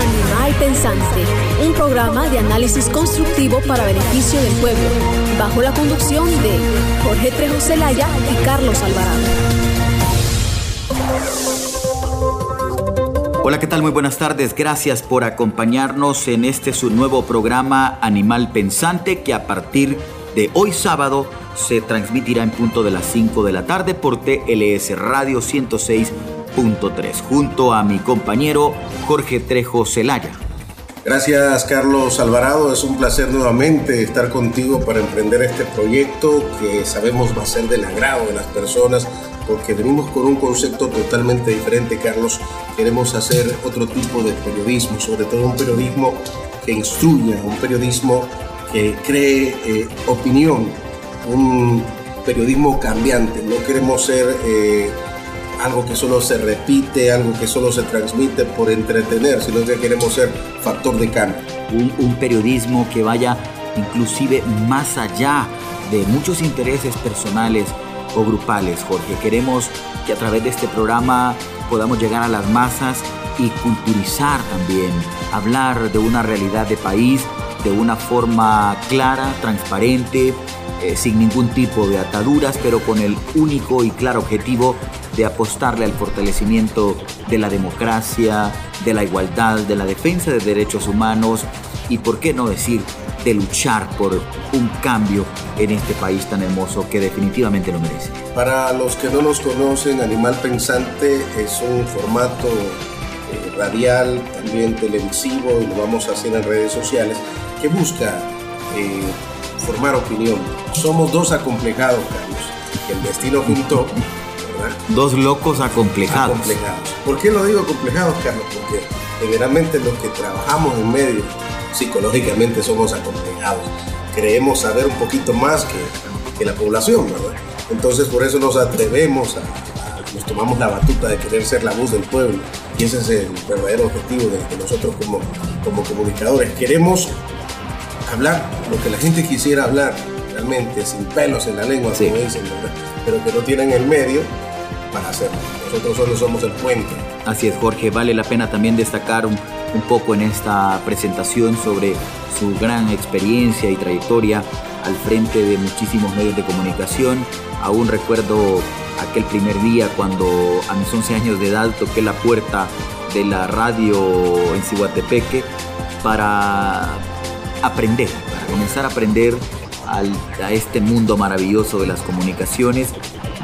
Animal Pensante, un programa de análisis constructivo para beneficio del pueblo, bajo la conducción de Jorge Trejo Celaya y Carlos Alvarado. Hola, ¿qué tal? Muy buenas tardes. Gracias por acompañarnos en este su nuevo programa Animal Pensante que a partir de hoy sábado se transmitirá en punto de las 5 de la tarde por TLS Radio 106 3 junto a mi compañero Jorge Trejo Celaya. Gracias Carlos Alvarado, es un placer nuevamente estar contigo para emprender este proyecto que sabemos va a ser del agrado de las personas porque venimos con un concepto totalmente diferente Carlos, queremos hacer otro tipo de periodismo, sobre todo un periodismo que instruya, un periodismo que cree eh, opinión, un periodismo cambiante, no queremos ser... Eh, algo que solo se repite, algo que solo se transmite por entretener, sino que queremos ser factor de cambio. Un, periodismo que vaya inclusive más allá de muchos intereses personales o grupales, Jorge. Queremos que a través de este programa podamos llegar a las masas y culturizar también, hablar de una realidad de país de una forma clara, transparente, eh, sin ningún tipo de ataduras, pero con el único y claro objetivo de apostarle al fortalecimiento de la democracia, de la igualdad, de la defensa de derechos humanos y, por qué no decir, de luchar por un cambio en este país tan hermoso que definitivamente lo merece. Para los que no nos conocen, Animal Pensante es un formato eh, radial, también televisivo, y lo vamos a hacer en redes sociales, que busca eh, formar opinión. Somos dos acomplejados, Carlos, que el destino juntó Dos locos acomplejados. ¿Por qué lo digo acomplejados, Carlos? Porque generalmente los que trabajamos en medio psicológicamente somos acomplejados. Creemos saber un poquito más que, que la población, ¿verdad? Entonces por eso nos atrevemos a, nos tomamos la batuta de querer ser la voz del pueblo. Y ese es el verdadero objetivo de, nosotros como, como comunicadores. Queremos hablar lo que la gente quisiera hablar, realmente, sin pelos en la lengua, como dicen, ¿verdad? Pero que no tienen el medio para hacerlo. Nosotros solo somos el puente. Así es, Jorge. Vale la pena también destacar un, un poco en esta presentación sobre su gran experiencia y trayectoria al frente de muchísimos medios de comunicación. Aún recuerdo aquel primer día cuando a mis 11 años de edad toqué la puerta de la radio en Cihuatepeque para aprender, para comenzar a aprender a este mundo maravilloso de las comunicaciones.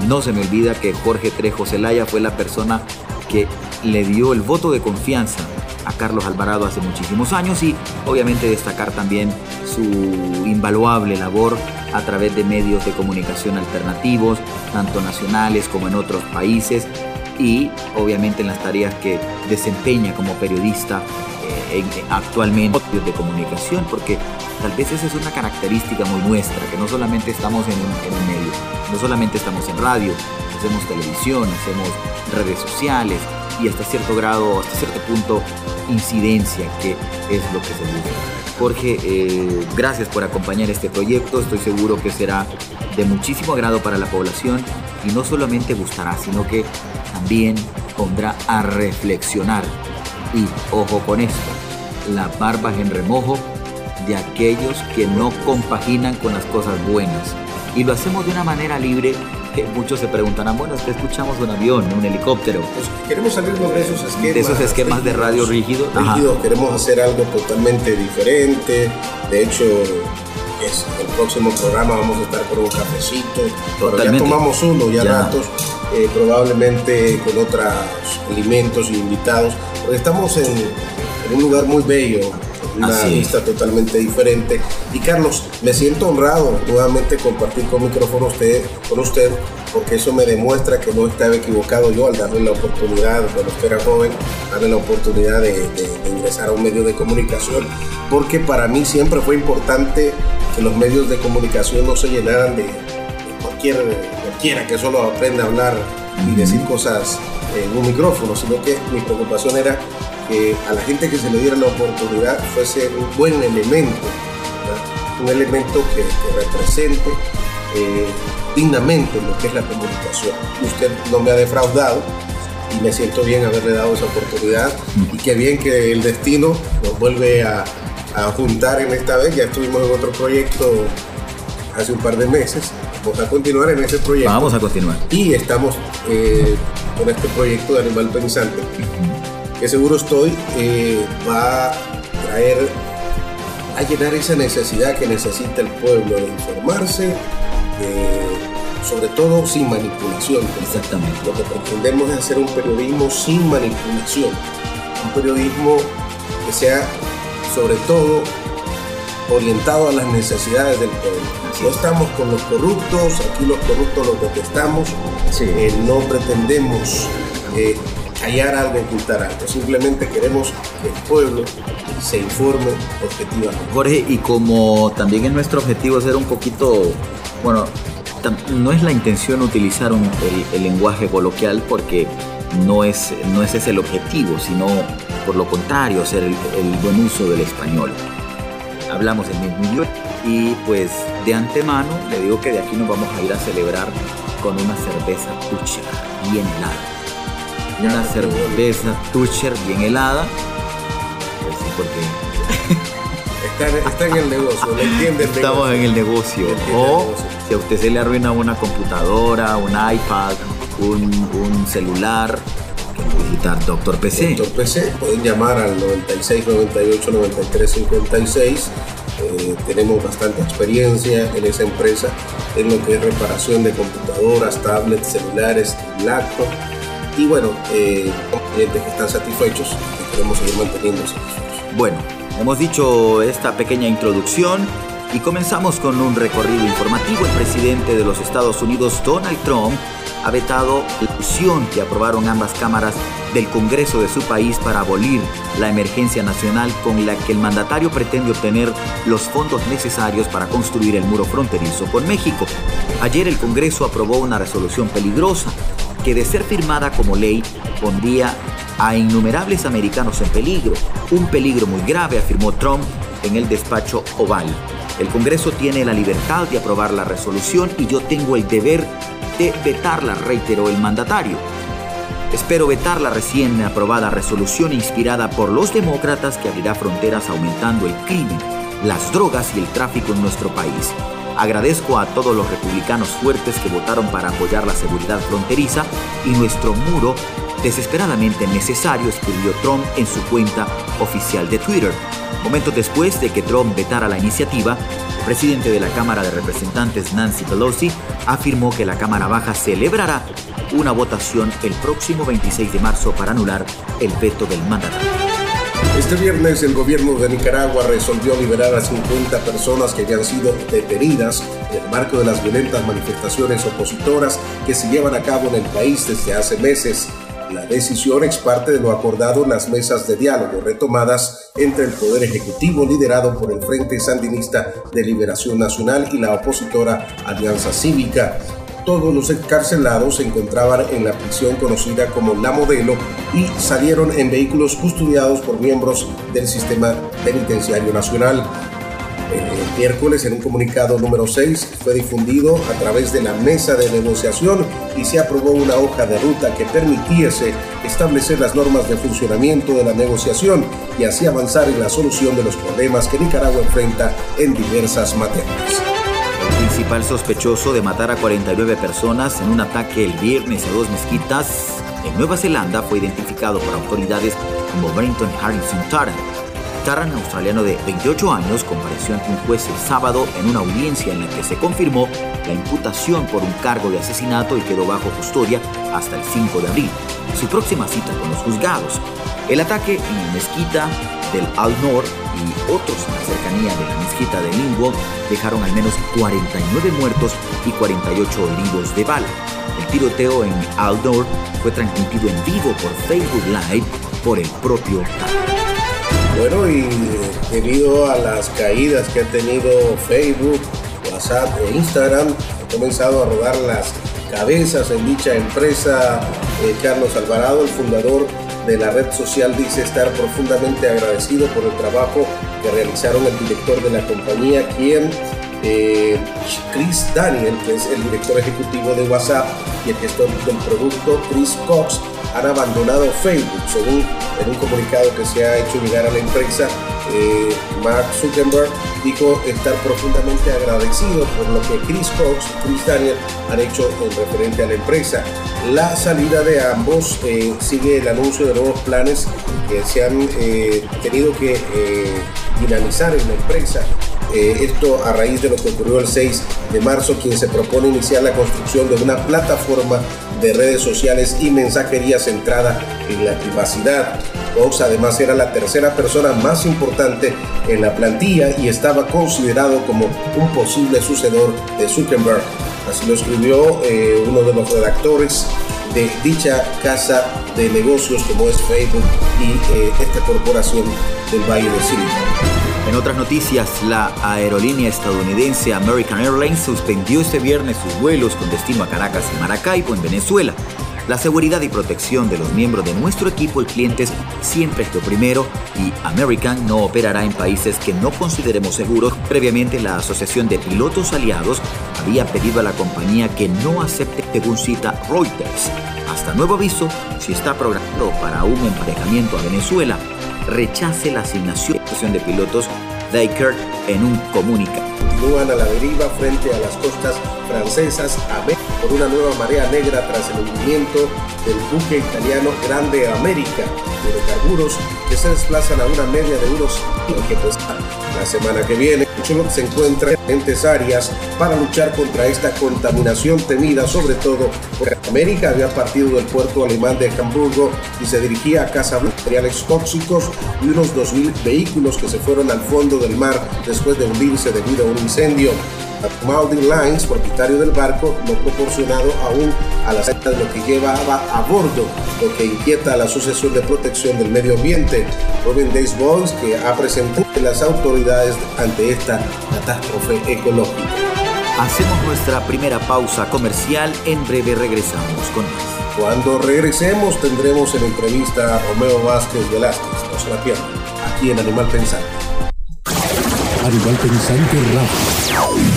No se me olvida que Jorge Trejo Celaya fue la persona que le dio el voto de confianza a Carlos Alvarado hace muchísimos años y obviamente destacar también su invaluable labor a través de medios de comunicación alternativos, tanto nacionales como en otros países y obviamente en las tareas que desempeña como periodista actualmente de comunicación, porque tal vez esa es una característica muy nuestra, que no solamente estamos en un, medio, no solamente estamos en radio, hacemos televisión, hacemos redes sociales y hasta cierto grado, hasta cierto punto, incidencia, que es lo que se busca. Jorge, eh, gracias por acompañar este proyecto, estoy seguro que será de muchísimo agrado para la población y no solamente gustará, sino que también pondrá a reflexionar y ojo con esto, la barba en remojo de aquellos que no compaginan con las cosas buenas. Y lo hacemos de una manera libre que muchos se preguntarán, bueno, es que escuchamos un avión, un helicóptero. Pues queremos salirnos de esos esquemas. De esos esquemas de radio rígido. Rígido, queremos hacer algo totalmente diferente. De hecho, es, el próximo programa vamos a estar con un cafecito. Totalmente. ya tomamos uno ya, ratos, eh, probablemente con otros alimentos y invitados estamos en, un lugar muy bello, una vista totalmente diferente. Y Carlos, me siento honrado nuevamente compartir con micrófono usted, con usted, porque eso me demuestra que no estaba equivocado yo al darle la oportunidad, cuando usted era joven, darle la oportunidad de, ingresar a un medio de comunicación, porque para mí siempre fue importante que los medios de comunicación no se llenaran de, cualquier, cualquiera que solo aprenda a hablar y decir cosas en un micrófono, sino que mi preocupación era que a la gente que se le diera la oportunidad fuese un buen elemento, un elemento que, represente eh, dignamente lo que es la comunicación. Usted no me ha defraudado, y me siento bien haberle dado esa oportunidad y qué bien que el destino nos vuelve a, a juntar en esta vez. Ya estuvimos en otro proyecto hace un par de meses. Vamos a continuar en ese proyecto. Vamos a continuar. Y estamos eh, con este proyecto de Animal Pensante, que seguro estoy eh, va a traer, a llenar esa necesidad que necesita el pueblo de informarse, sobre todo sin manipulación. Exactamente. Lo que pretendemos es hacer un periodismo sin manipulación, un periodismo que sea sobre todo orientado a las necesidades del pueblo. No estamos con los corruptos, aquí los corruptos los detestamos, eh, no pretendemos eh, callar algo, ocultar algo, simplemente queremos que el pueblo se informe objetivamente. Jorge, y como también es nuestro objetivo ser un poquito, bueno, no es la intención utilizar el, lenguaje coloquial porque no es, no ese es el objetivo, sino por lo contrario, hacer el, buen uso del español. Hablamos el mismo idioma y pues de antemano le digo que de aquí nos vamos a ir a celebrar con una cerveza Tucher bien helada. Una cerveza Tucher bien helada. Pues sí, porque está, en el negocio, ¿le entiende Estamos en el negocio. O si a usted se le arruina una computadora, un iPad, un, un celular, visitar Doctor PC. Doctor PC, pueden llamar al 96 98 93 56. tenemos bastante experiencia en esa empresa en lo que es reparación de computadoras, tablets, celulares, laptops. Y bueno, eh, clientes que están satisfechos y queremos seguir manteniendo satisfechos. Bueno, hemos dicho esta pequeña introducción y comenzamos con un recorrido informativo. El presidente de los Estados Unidos, Donald Trump, ha vetado que aprobaron ambas cámaras del Congreso de su país para abolir la emergencia nacional con la que el mandatario pretende obtener los fondos necesarios para construir el muro fronterizo con México. Ayer el Congreso aprobó una resolución peligrosa que de ser firmada como ley pondría a innumerables americanos en peligro, un peligro muy grave, afirmó Trump en el despacho Oval. El Congreso tiene la libertad de aprobar la resolución y yo tengo el deber vetarla, reiteró el mandatario. Espero vetar la recién aprobada resolución inspirada por los demócratas que abrirá fronteras aumentando el crimen, las drogas y el tráfico en nuestro país. Agradezco a todos los republicanos fuertes que votaron para apoyar la seguridad fronteriza y nuestro muro desesperadamente necesario, escribió Trump en su cuenta oficial de Twitter. Momentos después de que Trump vetara la iniciativa, el presidente de la Cámara de Representantes, Nancy Pelosi, afirmó que la Cámara Baja celebrará una votación el próximo 26 de marzo para anular el veto del mandatario. Este viernes el gobierno de Nicaragua resolvió liberar a 50 personas que habían sido detenidas en el marco de las violentas manifestaciones opositoras que se llevan a cabo en el país desde hace meses. La decisión es parte de lo acordado en las mesas de diálogo retomadas entre el Poder Ejecutivo liderado por el Frente Sandinista de Liberación Nacional y la opositora Alianza Cívica. Todos los encarcelados se encontraban en la prisión conocida como La Modelo y salieron en vehículos custodiados por miembros del sistema penitenciario nacional. El miércoles, en un comunicado número 6, fue difundido a través de la mesa de negociación y se aprobó una hoja de ruta que permitiese establecer las normas de funcionamiento de la negociación y así avanzar en la solución de los problemas que Nicaragua enfrenta en diversas materias. El principal sospechoso de matar a 49 personas en un ataque el viernes a dos mezquitas en Nueva Zelanda fue identificado por autoridades como Brenton Harrison Tarrant Tarran, australiano de 28 años, compareció ante un juez el sábado en una audiencia en la que se confirmó la imputación por un cargo de asesinato y quedó bajo custodia hasta el 5 de abril, su próxima cita con los juzgados. El ataque en la mezquita del Al-Noor y otros en la cercanía de la mezquita de Linwood dejaron al menos 49 muertos y 48 heridos de bala. El tiroteo en Al-Noor fue transmitido en vivo por Facebook Live por el propio Tarran. Bueno, y debido a las caídas que ha tenido Facebook, WhatsApp e Instagram, ha comenzado a rodar las cabezas en dicha empresa. Eh, Carlos Alvarado, el fundador de la red social, dice estar profundamente agradecido por el trabajo que realizaron el director de la compañía, quien eh, Chris Daniel, que es el director ejecutivo de WhatsApp, y el gestor del producto, Chris Cox, han abandonado Facebook, según en un comunicado que se ha hecho llegar a la empresa. Eh, Mark Zuckerberg dijo estar profundamente agradecido por lo que Chris Cox y Chris Daniel han hecho en referente a la empresa. La salida de ambos eh, sigue el anuncio de nuevos planes que se han eh, tenido que dinamizar en la empresa eh, esto a raíz de lo que ocurrió el 6 de marzo, quien se propone iniciar la construcción de una plataforma de redes sociales y mensajería centrada en la privacidad. Fox además era la tercera persona más importante en la plantilla y estaba considerado como un posible sucedor de Zuckerberg. Así lo escribió eh, uno de los redactores de dicha casa de negocios como es Facebook y eh, esta corporación del Valle de Silicon. En otras noticias, la aerolínea estadounidense American Airlines suspendió este viernes sus vuelos con destino a Caracas y Maracaibo, en Venezuela. La seguridad y protección de los miembros de nuestro equipo y clientes siempre es lo primero y American no operará en países que no consideremos seguros. Previamente, la Asociación de Pilotos Aliados había pedido a la compañía que no acepte, según cita Reuters. Hasta nuevo aviso, si está programado para un emparejamiento a Venezuela, rechace la asignación de pilotos Daker en un comunicado. Continúan a la deriva frente a las costas francesas a por una nueva marea negra tras el hundimiento del buque italiano Grande América de hidrocarburos que se desplazan a una media de unos que pues, la semana que viene. Chulot se encuentra en diferentes áreas para luchar contra esta contaminación temida, sobre todo porque América había partido del puerto alemán de Hamburgo y se dirigía a casa de materiales tóxicos y unos 2.000 vehículos que se fueron al fondo del mar después de hundirse debido a un incendio. Maldive Lines, propietario del barco, no proporcionado aún a la salida de lo que llevaba a bordo, lo que inquieta a la Asociación de Protección del Medio Ambiente, Robin Days Boys, que ha presentado las autoridades ante esta catástrofe ecológica. Hacemos nuestra primera pausa comercial, en breve regresamos con más. Cuando regresemos tendremos en entrevista a Romeo Vázquez Velázquez, no se la pierdan, aquí en Animal Pensante. Animal Pensante Radio.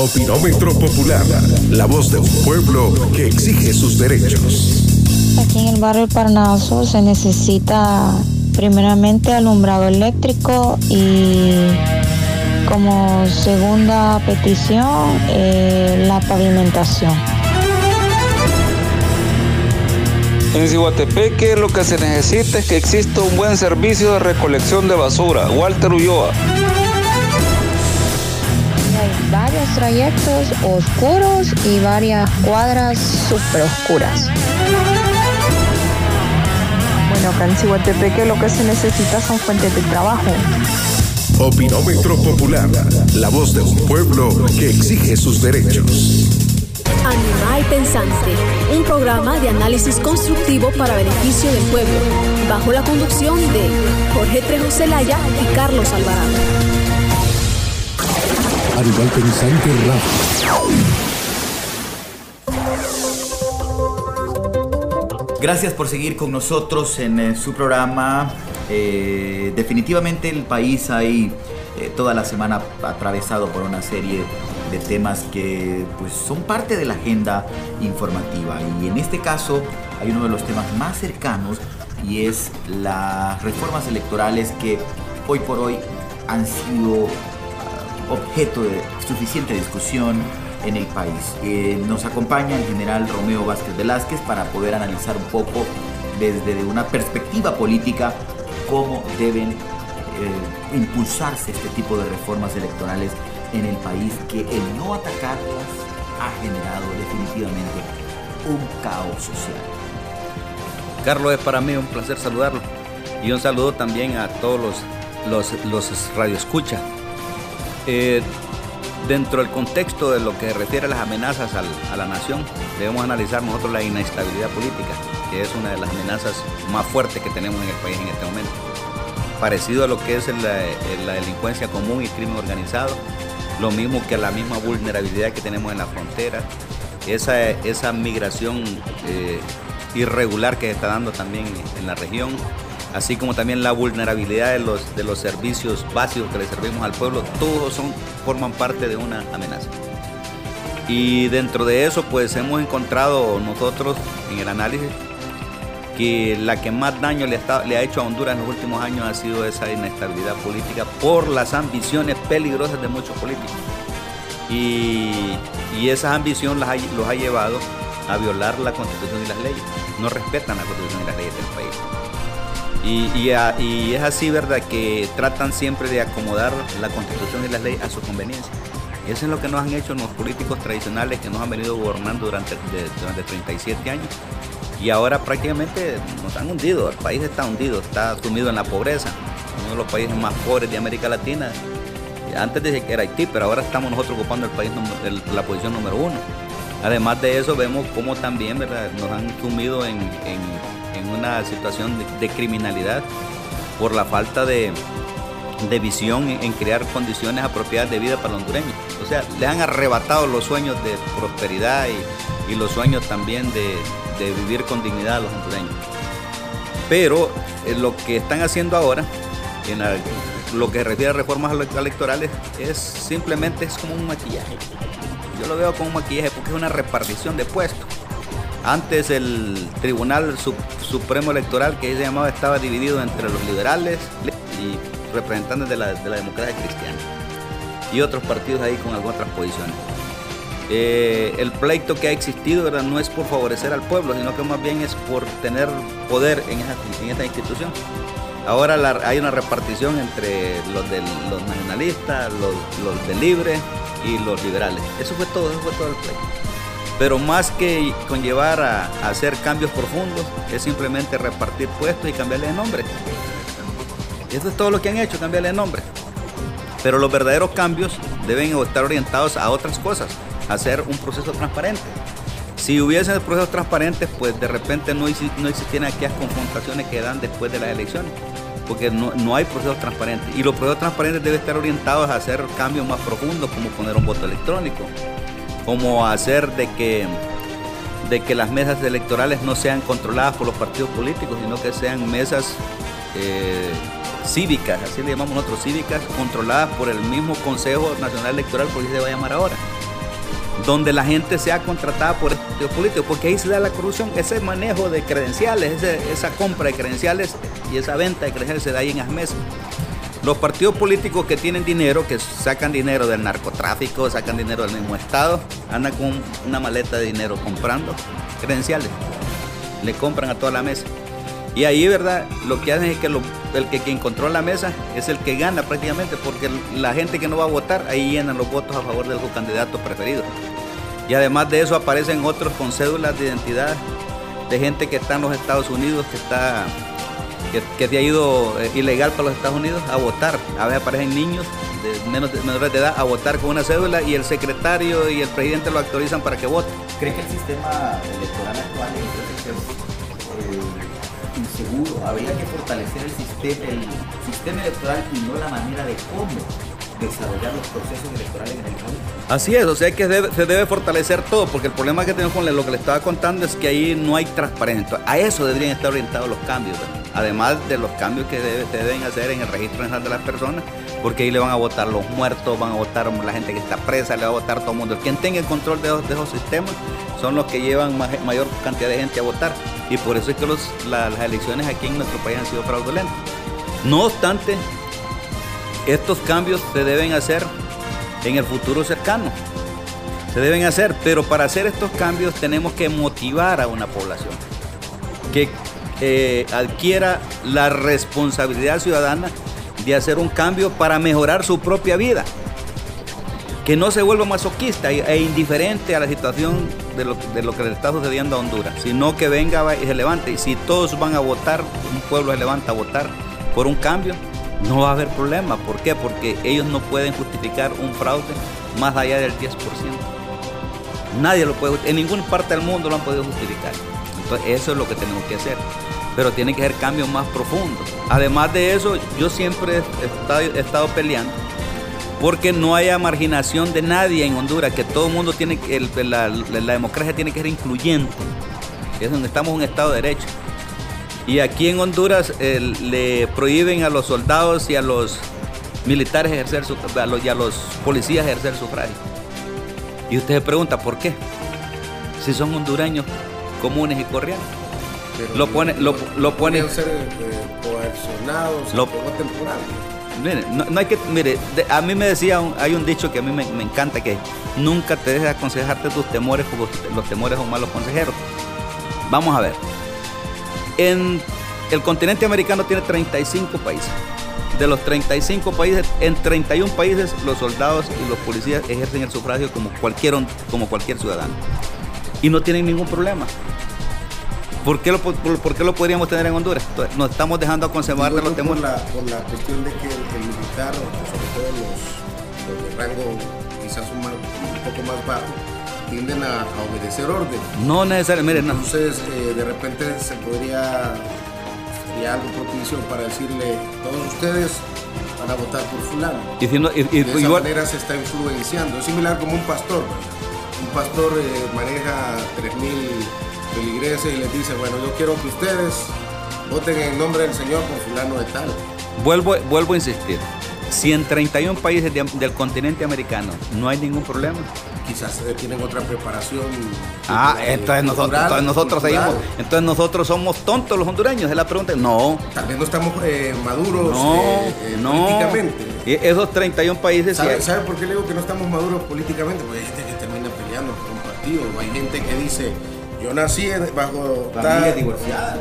Opinómetro Popular, la voz de un pueblo que exige sus derechos. Aquí en el barrio Parnaso se necesita primeramente alumbrado eléctrico y como segunda petición eh, la pavimentación. En Cihuatepeque lo que se necesita es que exista un buen servicio de recolección de basura. Walter Ulloa varios trayectos oscuros y varias cuadras super oscuras. Bueno, acá en Cihuatepeque lo que se necesita son fuentes de trabajo. Opinómetro Popular, la voz de un pueblo que exige sus derechos. Animal Pensante, un programa de análisis constructivo para beneficio del pueblo, bajo la conducción de Jorge Trejo Celaya y Carlos Alvarado. Animal Pensante Gracias por seguir con nosotros en, eh, su programa. Eh, definitivamente el país hay eh, toda la semana atravesado por una serie de temas que pues, son parte de la agenda informativa. Y en este caso hay uno de los temas más cercanos y es las reformas electorales que hoy por hoy han sido objeto de suficiente discusión en el país. Eh, nos acompaña el general Romeo Vázquez Velázquez para poder analizar un poco desde una perspectiva política cómo deben eh, impulsarse este tipo de reformas electorales en el país, que el no atacarlas ha generado definitivamente un caos social. Carlos, es para mí un placer saludarlo y un saludo también a todos los, los, los radioescuchas eh, dentro del contexto de lo que refiere a las amenazas a la nación, debemos analizar nosotros la inestabilidad política, que es una de las amenazas más fuertes que tenemos en el país en este momento. Parecido a lo que es la, delincuencia común y crimen organizado, lo mismo que la misma vulnerabilidad que tenemos en la frontera, esa, esa migración eh, irregular que se está dando también en la región, así como también la vulnerabilidad de los, de los servicios básicos que le servimos al pueblo, todos son, forman parte de una amenaza. Y dentro de eso, pues hemos encontrado nosotros en el análisis que la que más daño le, le, ha hecho a Honduras en los últimos años ha sido esa inestabilidad política por las ambiciones peligrosas de muchos políticos. Y, y esa ambición los ha llevado a violar la constitución y las leyes. No respetan la constitución y las leyes del país. Y, y, es así, ¿verdad? Que tratan siempre de acomodar la constitución y las leyes a su conveniencia. Eso es lo que nos han hecho los políticos tradicionales que nos han venido gobernando durante, durante 37 años. Y ahora prácticamente nos han hundido, el país está hundido, está sumido en la pobreza, uno de los países más pobres de América Latina. Antes dije que era Haití, pero ahora estamos nosotros ocupando el país, la posición número uno. Además de eso, vemos cómo también nos han sumido en, una situación de, criminalidad por la falta de, visión en, crear condiciones apropiadas de vida para los hondureños. O sea, le han arrebatado los sueños de prosperidad y, los sueños también de, vivir con dignidad a los hondureños. Pero eh, lo que están haciendo ahora, en lo que refiere a reformas electorales, es simplemente es como un maquillaje yo lo veo como un maquillaje porque es una repartición de puestos. Antes el Tribunal Supremo Electoral, que se llamaba, estaba dividido entre los liberales y representantes de la, democracia cristiana. Y otros partidos ahí con algunas otras posiciones. Eh, el pleito que ha existido no es por favorecer al pueblo, sino que más bien es por tener poder en, esta institución. Ahora hay una repartición entre los, de, los nacionalistas, los, los de libre y los liberales. Eso fue todo, eso fue todo el pleito. Pero más que conllevar a, hacer cambios profundos, es simplemente repartir puestos y cambiarle de nombre. Eso es todo lo que han hecho, cambiarle de nombre. Pero los verdaderos cambios deben estar orientados a otras cosas, a hacer un proceso transparente. Si hubiesen procesos transparentes, pues de repente no, no existían aquellas confrontaciones que dan después de las elecciones porque no, hay procesos transparentes. Y los procesos transparentes deben estar orientados a hacer cambios más profundos, como poner un voto electrónico, como hacer de que, de que las mesas electorales no sean controladas por los partidos políticos, sino que sean mesas eh, cívicas, así le llamamos nosotros, cívicas, controladas por el mismo Consejo Nacional Electoral, por así se va a llamar ahora donde la gente sea contratada por partidos políticos, porque ahí se da la corrupción, ese manejo de credenciales, esa compra de credenciales y esa venta de credenciales se da ahí en las mesas. Los partidos políticos que tienen dinero, que sacan dinero del narcotráfico, sacan dinero del mismo Estado, andan con una maleta de dinero comprando credenciales. Le compran a toda la mesa. Y ahí, ¿verdad? Lo que hacen es que el que quien controla la mesa es el que gana prácticamente, porque la gente que no va a votar, ahí llenan los votos a favor de su candidato preferido. Y además de eso aparecen otros con cédulas de identidad de gente que está en los Estados Unidos, que está que, se ha ido eh, ilegal para los Estados Unidos a votar. A veces aparecen niños de menos de menores de edad a votar con una cédula y el secretario y el presidente lo actualizan para que vote. ¿Cree que el sistema electoral actual es eh, inseguro? Habría que fortalecer el sistema, el sistema electoral y no la manera de cómo desarrollar los procesos electorales en el país. Así es, o sea que se debe fortalecer todo, porque el problema que tenemos con lo que le estaba contando es que ahí no hay transparencia. A eso deberían estar orientados los cambios, además de los cambios que se deben hacer en el registro nacional de las personas, porque ahí le van a votar los muertos, van a votar la gente que está presa, le va a votar todo el mundo. Quien tenga el control de, esos sistemas son los que llevan mayor cantidad de gente a votar. Y por eso es que las elecciones aquí en nuestro país han sido fraudulentas. No obstante, estos cambios se deben hacer en el futuro cercano. Se deben hacer, pero para hacer estos cambios tenemos que motivar a una población que eh, adquiera la responsabilidad ciudadana de hacer un cambio para mejorar su propia vida. Que no se vuelva masoquista e indiferente a la situación de lo, de lo que le está sucediendo a Honduras, sino que venga y se levante. Y si todos van a votar, un pueblo se levanta a votar por un cambio, no va a haber problema. ¿Por qué? Porque ellos no pueden justificar un fraude más allá del 10%. Nadie lo puede, en ninguna parte del mundo lo han podido justificar. Entonces eso es lo que tenemos que hacer. Pero tiene que ser cambios más profundos. Además de eso, yo siempre he estado, peleando porque no haya marginación de nadie en Honduras, que todo el mundo tiene que, la, democracia tiene que ser incluyente. Es donde estamos un Estado de Derecho. Y aquí en Honduras le prohíben a los soldados y a los militares ejercer su, y a los policías ejercer sufragio. Y usted se pregunta, ¿por qué? Si son hondureños comunes y corrientes. lo pone, lo, lo pone. ser eh, coercionados, lo, temporal. Mire, no, hay que, mire, a mí me decía, hay un dicho que a mí me, encanta, que nunca te dejes aconsejarte tus temores, porque los temores son malos consejeros. Vamos a ver. En el continente americano tiene 35 países. De los 35 países, en 31 países los soldados y los policías ejercen el sufragio como cualquier, como cualquier ciudadano. Y no tienen ningún problema. ¿Por qué, lo, por, qué lo podríamos tener en Honduras? Nos estamos dejando a conservar los temores. Por la, por la cuestión de que el, militar, sobre todo los, de rango quizás un, poco más bajo, tienden a, obedecer orden. No necesariamente, miren, Entonces, eh, de repente se podría, sería algo propicio para decirle, todos ustedes van a votar por fulano. Y, de esa manera se está influenciando. Es similar como un pastor, Un pastor eh, maneja 3.000 feligreses y les dice, bueno, yo quiero que ustedes voten en nombre del Señor por fulano de tal. Vuelvo, vuelvo a insistir. Si en 31 países del continente americano no hay ningún problema, quizás tienen otra preparación. Ah, entonces, nosotros, nosotros seguimos. Entonces nosotros somos tontos los hondureños, es la pregunta. No. Tal vez no estamos eh, maduros eh, eh, políticamente. esos 31 países. ¿Sabe, ¿Sabe, por qué le digo que no estamos maduros políticamente? Porque hay gente que Hay gente que dice, yo nací bajo familias divorciadas.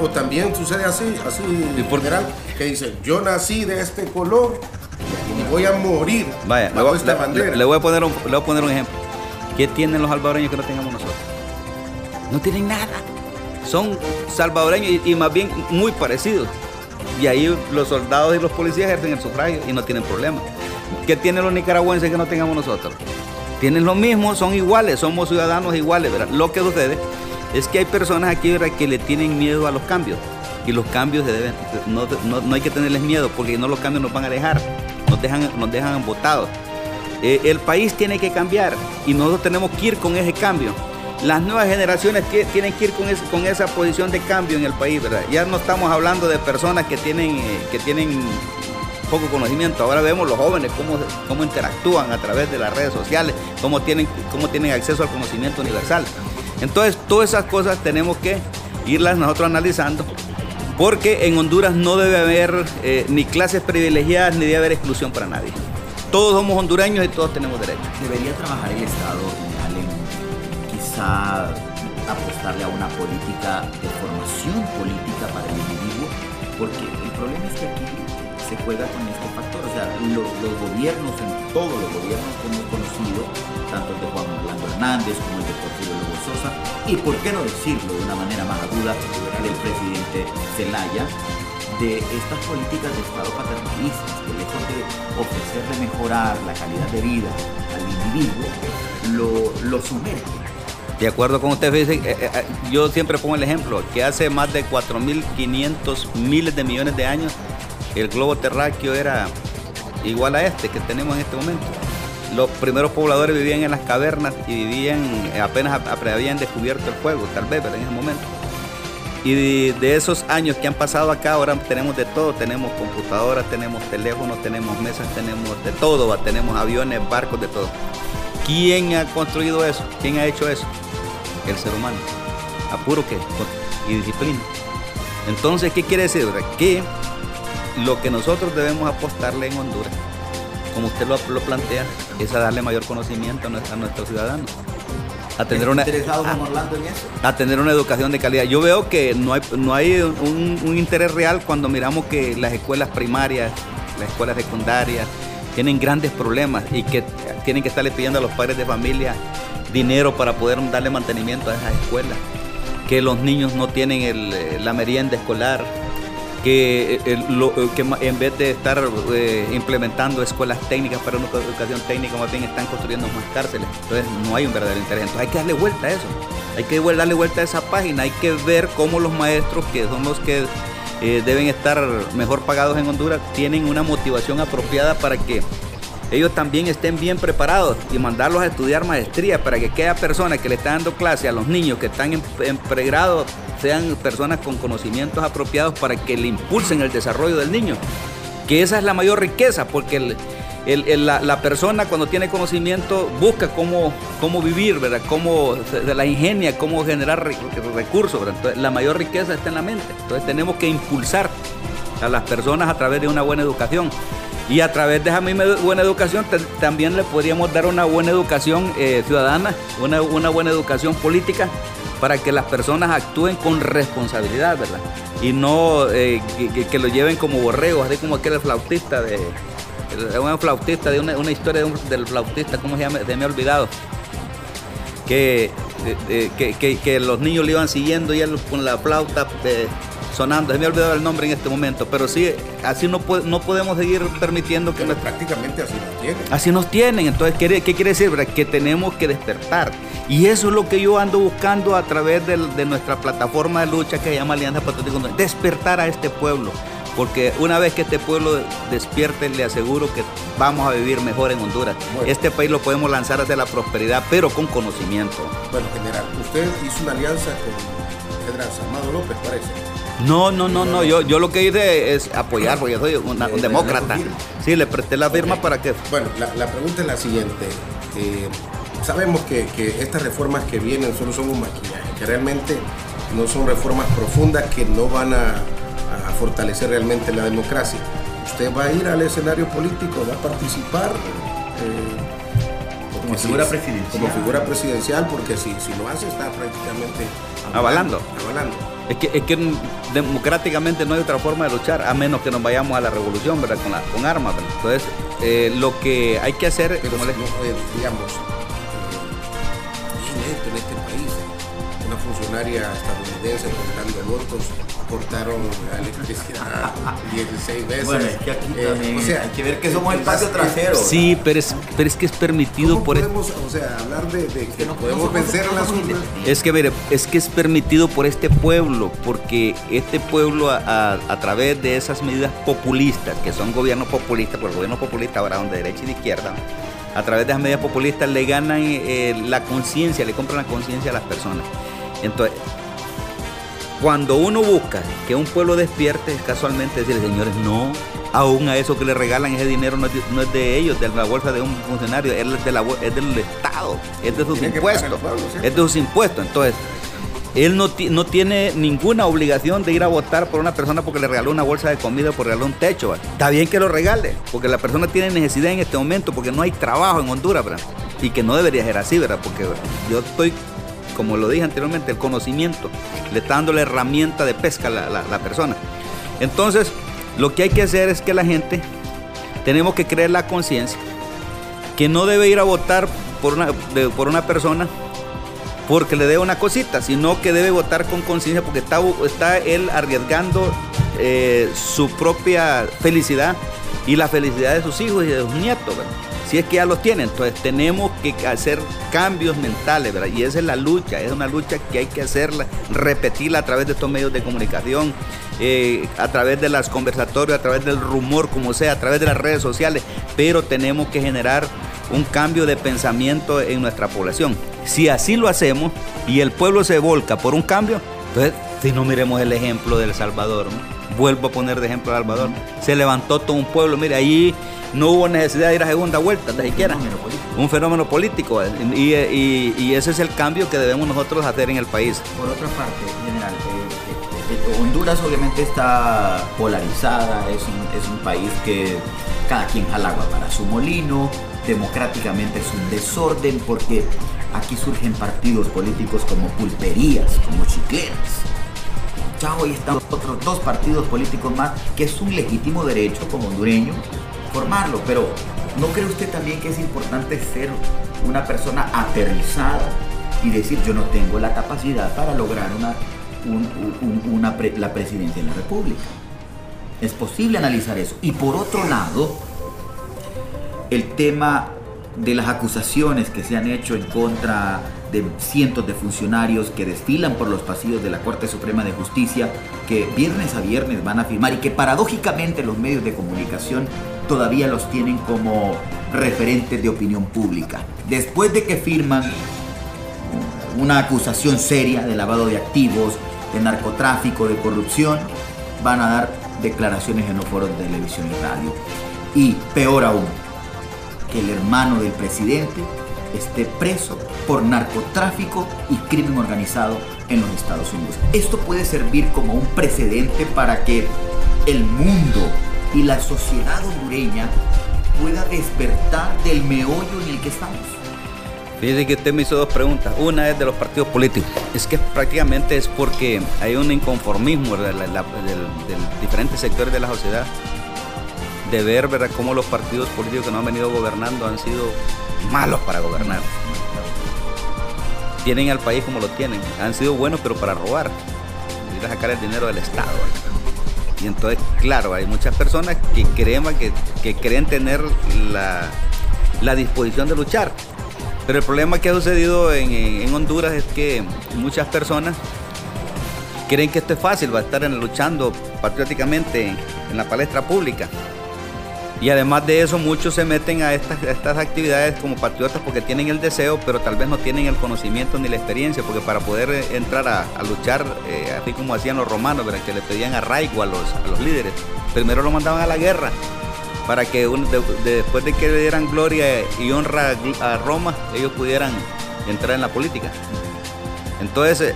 o también sucede así, así por general, que dice, yo nací de este color y voy a morir Vaya, bajo esta bandera. Le, voy a poner un, le voy a poner un ejemplo. ¿Qué tienen los salvadoreños que no tengamos nosotros? No tienen nada. Son salvadoreños y, más bien muy parecidos. Y ahí los soldados y los policías ejercen el sufragio y no tienen problema. ¿Qué tienen los nicaragüenses que no tengamos nosotros? Tienen lo mismo, son iguales, somos ciudadanos iguales, ¿verdad? Lo que sucede es que hay personas aquí que le tienen miedo a los cambios y los cambios no, hay que tenerles miedo porque no los cambios nos van a dejar, nos dejan, nos dejan. Eh, el país tiene que cambiar y nosotros tenemos que ir con ese cambio. Las nuevas generaciones tienen que ir con, con esa posición de cambio en el país, ¿verdad? Ya no estamos hablando de personas que tienen, eh, que tienen poco conocimiento. Ahora vemos los jóvenes cómo, cómo interactúan a través de las redes sociales, cómo tienen, cómo tienen acceso al conocimiento universal. Entonces, todas esas cosas tenemos que irlas nosotros analizando, porque en Honduras no debe haber eh, ni clases privilegiadas ni debe haber exclusión para nadie. Todos somos hondureños y todos tenemos derechos. Debería trabajar el Estado en quizá apostarle a una política de formación política para el individuo, porque el problema es que aquí juega con este factor. O sea, los, gobiernos, en todos los gobiernos que hemos conocido, tanto el de Juan Orlando Hernández como el de Porfirio Lugo Sosa, y por qué no decirlo de una manera más aguda del presidente Zelaya, de estas políticas de Estado paternalistas, que lejos de ofrecerle mejorar la calidad de vida al individuo, lo, lo sumerge de acuerdo con usted, eh, eh, eh, yo siempre pongo el ejemplo, que hace más de 4.500 miles de millones de años el globo terráqueo era igual a este que tenemos en este momento. Los primeros pobladores vivían en las cavernas y vivían, apenas habían descubierto el fuego, tal vez, pero en ese momento. Y de, esos años que han pasado acá, ahora tenemos de todo, tenemos computadoras, tenemos teléfonos, tenemos mesas, tenemos de todo, tenemos aviones, barcos, de todo. ¿Quién ha construido eso? ¿Quién ha hecho eso? El ser humano. Apuro que y disciplina. Entonces, ¿qué quiere decir? Que lo que nosotros debemos apostarle en Honduras, como usted lo, plantea, es a darle mayor conocimiento a, nuestros ciudadanos. A tener, una, a, tener una educación de calidad. Yo veo que no hay, no hay un, interés real cuando miramos que las escuelas primarias, las escuelas secundarias, tienen grandes problemas y que tienen que estarle pidiendo a los padres de familia dinero para poder darle mantenimiento a esas escuelas, que los niños no tienen la merienda escolar, que, eh, eh, en vez de estar eh, implementando escuelas técnicas para una educación técnica, más bien están construyendo más cárceles. Entonces no hay un verdadero interés. Entonces hay que darle vuelta a eso. Hay que darle vuelta a esa página. Hay que ver cómo los maestros, que son los que deben estar mejor pagados en Honduras, tienen una motivación apropiada para que ellos también estén bien preparados y mandarlos a estudiar maestría para que aquella persona que le está dando clase a los niños que están en, pregrado sean personas con conocimientos apropiados para que le impulsen el desarrollo del niño. Que esa es la mayor riqueza, porque la, persona cuando tiene conocimiento busca cómo, cómo vivir, ¿verdad? Cómo de la ingenia, cómo generar recursos, la mayor riqueza está en la mente. Entonces tenemos que impulsar a las personas a través de una buena educación. Y a través de esa misma buena educación también le podríamos dar una buena educación eh, ciudadana, una, buena educación política para que las personas actúen con responsabilidad, ¿verdad? Y no eh, que, lo lleven como borregos, así como aquel flautista de, un flautista, de una, historia del flautista, ¿cómo se llama? Se me ha olvidado. Que, que, los niños le iban siguiendo y él con la flauta eh, sonando. Se me ha olvidado el nombre en este momento, pero sí, así no, no podemos seguir permitiendo que... prácticamente así nos tienen. Así nos tienen. Entonces, ¿qué, quiere decir? Que tenemos que despertar. Y eso es lo que yo ando buscando a través de, nuestra plataforma de lucha que se llama Alianza Patriótica. Despertar a este pueblo porque una vez que este pueblo despierte, le aseguro que vamos a vivir mejor en Honduras. Este país lo podemos lanzar hacia la prosperidad, pero con conocimiento. Bueno, general, usted hizo una alianza con Pedro Amado López, parece. No, no, no, no, yo, yo lo que hice es apoyar, porque yo soy un demócrata. Sí, le presté la firma para que... Bueno, la, pregunta es la siguiente. Eh, sabemos que, que, estas reformas que vienen solo son un maquillaje, que realmente no son reformas profundas que no van a a fortalecer realmente la democracia. Usted va a ir al escenario político, va a participar. Eh, como figura presidencial. Como figura presidencial, porque si, si lo hace está prácticamente avalando. avalando. Es que, es que democráticamente no hay otra forma de luchar, a menos que nos vayamos a la revolución, ¿verdad? Con, con armas, Entonces, eh, lo que hay que hacer, como les... Eh, digamos, en este país, una funcionaria estadounidense de votos cortaron la electricidad 16 veces. Bueno, es que aquí eh, también o sea, hay que ver que somos el patio trasero. Sí, pero es, pero es que es permitido por... Podemos, o sea, hablar de, que no podemos vencer a las urnas. Es que, mire, es que es permitido por este pueblo, porque este pueblo a, a, través de esas medidas populistas, que son gobiernos populistas, porque el gobierno populista ahora son de derecha y de izquierda, a través de esas medidas populistas le ganan eh, la conciencia, le compran la conciencia a las personas. Entonces, cuando uno busca que un pueblo despierte, es casualmente decirle, señores, no, aún a eso que le regalan ese dinero no es, de, ellos, de la bolsa de un funcionario, es, de la, es del Estado, es de sus impuestos, es de sus impuestos. Entonces, él no, no, tiene ninguna obligación de ir a votar por una persona porque le regaló una bolsa de comida o por regaló un techo. Está bien que lo regale, porque la persona tiene necesidad en este momento, porque no hay trabajo en Honduras, ¿verdad? Y que no debería ser así, ¿verdad? Porque yo estoy como lo dije anteriormente, el conocimiento, le está dando la herramienta de pesca a la, persona. Entonces, lo que hay que hacer es que la gente, tenemos que creer la conciencia, que no debe ir a votar por una, por una persona porque le dé una cosita, sino que debe votar con conciencia porque está, está él arriesgando eh, su propia felicidad y la felicidad de sus hijos y de sus nietos si es que ya los tienen. Entonces tenemos que hacer cambios mentales, ¿verdad? Y esa es la lucha, es una lucha que hay que hacerla, repetirla a través de estos medios de comunicación, eh, a través de las conversatorios, a través del rumor, como sea, a través de las redes sociales, pero tenemos que generar un cambio de pensamiento en nuestra población. Si así lo hacemos y el pueblo se volca por un cambio, entonces si no miremos el ejemplo de El Salvador, vuelvo a poner de ejemplo a El Salvador, se levantó todo un pueblo, mire, ahí no hubo necesidad de ir a segunda vuelta, ni siquiera. Un fenómeno político. Y, ese es el cambio que debemos nosotros hacer en el país. Por otra parte, general, eh, eh, eh, Honduras obviamente está polarizada, es un, es un país que cada quien jala agua para su molino, democráticamente es un desorden porque aquí surgen partidos políticos como pulperías, como chicleras. Ya hoy están otros dos partidos políticos más, que es un legítimo derecho como hondureño formarlo, pero ¿no cree usted también que es importante ser una persona aterrizada y decir yo no tengo la capacidad para lograr una la presidencia de la República? Es posible analizar eso. Y por otro lado, el tema de las acusaciones que se han hecho en contra de cientos de funcionarios que desfilan por los pasillos de la Corte Suprema de Justicia, que viernes a viernes van a firmar y que paradójicamente los medios de comunicación todavía los tienen como referentes de opinión pública. Después de que firman una acusación seria de lavado de activos, de narcotráfico, de corrupción, van a dar declaraciones en los foros de televisión y radio. Y peor aún, que el hermano del presidente esté preso por narcotráfico y crimen organizado en los Estados Unidos. Esto puede servir como un precedente para que el mundo y la sociedad hondureña pueda despertar del meollo en el que estamos. Fíjese que usted me hizo dos preguntas. Una es de los partidos políticos. Es que prácticamente es porque hay un inconformismo de, diferentes sectores de la sociedad de ver cómo los partidos políticos que no han venido gobernando han sido malos para gobernar. Tienen al país como lo tienen. Han sido buenos pero para robar. Ir a sacar el dinero del Estado. Y entonces, claro, hay muchas personas que creen, que, creen tener la, la disposición de luchar pero el problema que ha sucedido en, Honduras es que muchas personas creen que esto es fácil, va a estar luchando patrióticamente en la palestra pública. Y además de eso, muchos se meten a estas, actividades como patriotas porque tienen el deseo, pero tal vez no tienen el conocimiento ni la experiencia, porque para poder eh, entrar a, luchar, eh, así como hacían los romanos, que le pedían arraigo a los, a los líderes, primero lo mandaban a la guerra para que después de que le dieran gloria y honra a Roma, ellos pudieran entrar en la política. Entonces,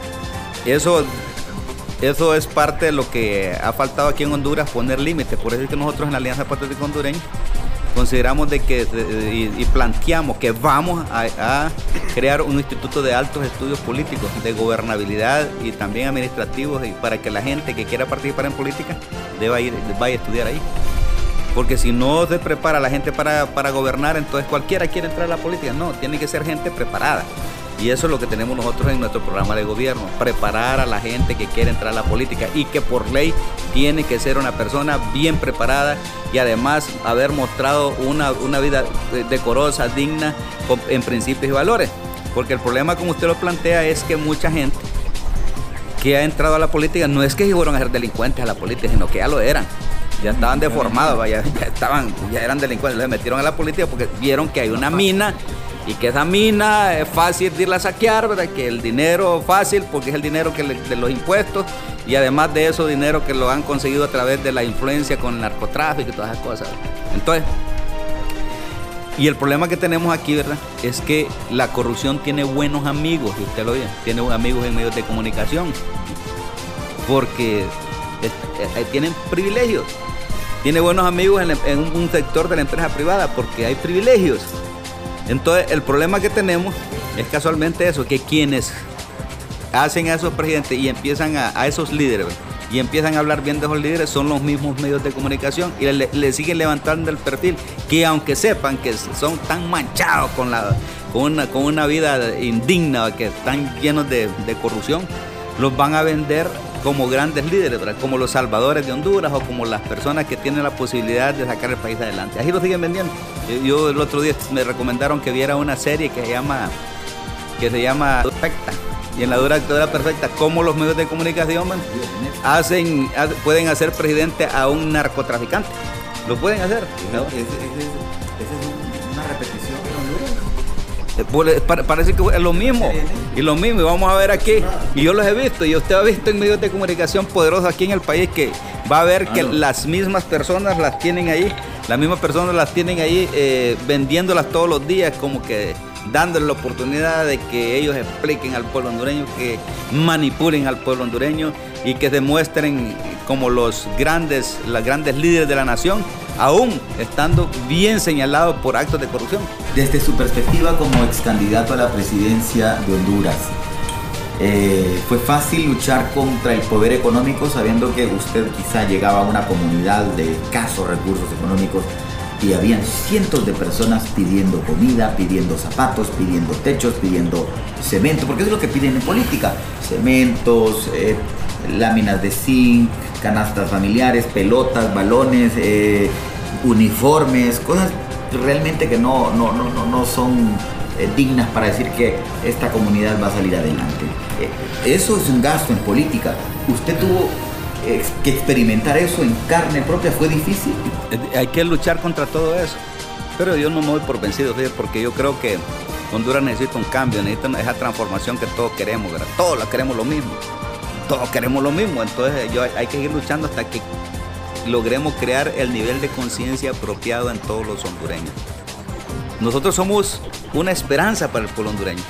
eso, eso es parte de lo que ha faltado aquí en Honduras, poner límites. Por eso es que nosotros en la Alianza Patriótica Hondureña consideramos de que y, planteamos que vamos a, crear un instituto de altos estudios políticos, de gobernabilidad y también administrativos, y para que la gente que quiera participar en política deba ir, vaya a estudiar ahí. Porque si no se prepara la gente para, gobernar, entonces cualquiera quiere entrar a la política. No, tiene que ser gente preparada. Y eso es lo que tenemos nosotros en nuestro programa de gobierno, preparar a la gente que quiere entrar a la política y que por ley tiene que ser una persona bien preparada y además haber mostrado una, una vida decorosa, digna, en principios y valores. Porque el problema, como usted lo plantea, es que mucha gente que ha entrado a la política no es que fueron a ser delincuentes a la política, sino que ya lo eran ya estaban deformados, ya, estaban, ya eran delincuentes, les metieron a la política porque vieron que hay una mina y que esa mina es fácil de irla a saquear, ¿verdad? que el dinero fácil porque es el dinero que de los impuestos y además de eso dinero que lo han conseguido a través de la influencia con el narcotráfico y todas esas cosas. Entonces, y el problema que tenemos aquí, ¿verdad? Es que la corrupción tiene buenos amigos, y usted lo dice, tiene amigos en medios de comunicación, porque eh, eh, tienen privilegios tiene buenos amigos en, un sector de la empresa privada porque hay privilegios. Entonces, el problema que tenemos es casualmente eso, que quienes hacen a esos presidentes y empiezan a, esos líderes y empiezan a hablar bien de esos líderes son los mismos medios de comunicación y le, siguen levantando el perfil que aunque sepan que son tan manchados con, la, con, una, con una vida indigna, que están llenos de corrupción, los van a vender como grandes líderes, como los salvadores de Honduras o como las personas que tienen la posibilidad de sacar el país adelante. Así lo siguen vendiendo. Yo, el otro día me recomendaron que viera una serie que se llama que se llama Perfecta. Y en la dura actualidad perfecta, cómo los medios de comunicación hacen, pueden hacer presidente a un narcotraficante. Lo pueden hacer. Eh, parece que es lo mismo. Y lo mismo, y vamos a ver aquí. Y yo los he visto, y usted ha visto en medios de comunicación poderosos aquí en el país que va a ver que las mismas personas las tienen ahí, las mismas personas las tienen ahí eh, vendiéndolas todos los días, como que dándole la oportunidad de que ellos expliquen al pueblo hondureño, que manipulen al pueblo hondureño y que demuestren como los grandes, las grandes líderes de la nación aún estando bien señalado por actos de corrupción. Desde su perspectiva como ex candidato a la presidencia de Honduras, eh, ¿fue fácil luchar contra el poder económico sabiendo que usted quizá llegaba a una comunidad de escasos recursos económicos y habían cientos de personas pidiendo comida, pidiendo zapatos, pidiendo techos, pidiendo cemento, porque es lo que piden en política, cementos, eh, láminas de zinc, canastas familiares, pelotas, balones, eh, uniformes, cosas realmente que no, no, no, no son eh, dignas para decir que esta comunidad va a salir adelante. Eso es un gasto en política. Usted tuvo que experimentar eso en carne propia, fue difícil. Hay que luchar contra todo eso. Pero yo no me voy por vencido, porque yo creo que Honduras necesita un cambio, necesita esa transformación que todos queremos, ¿verdad? Todos la queremos lo mismo todos queremos lo mismo, entonces yo, hay que ir luchando hasta que logremos crear el nivel de conciencia apropiado en todos los hondureños. Nosotros somos una esperanza para el pueblo hondureño.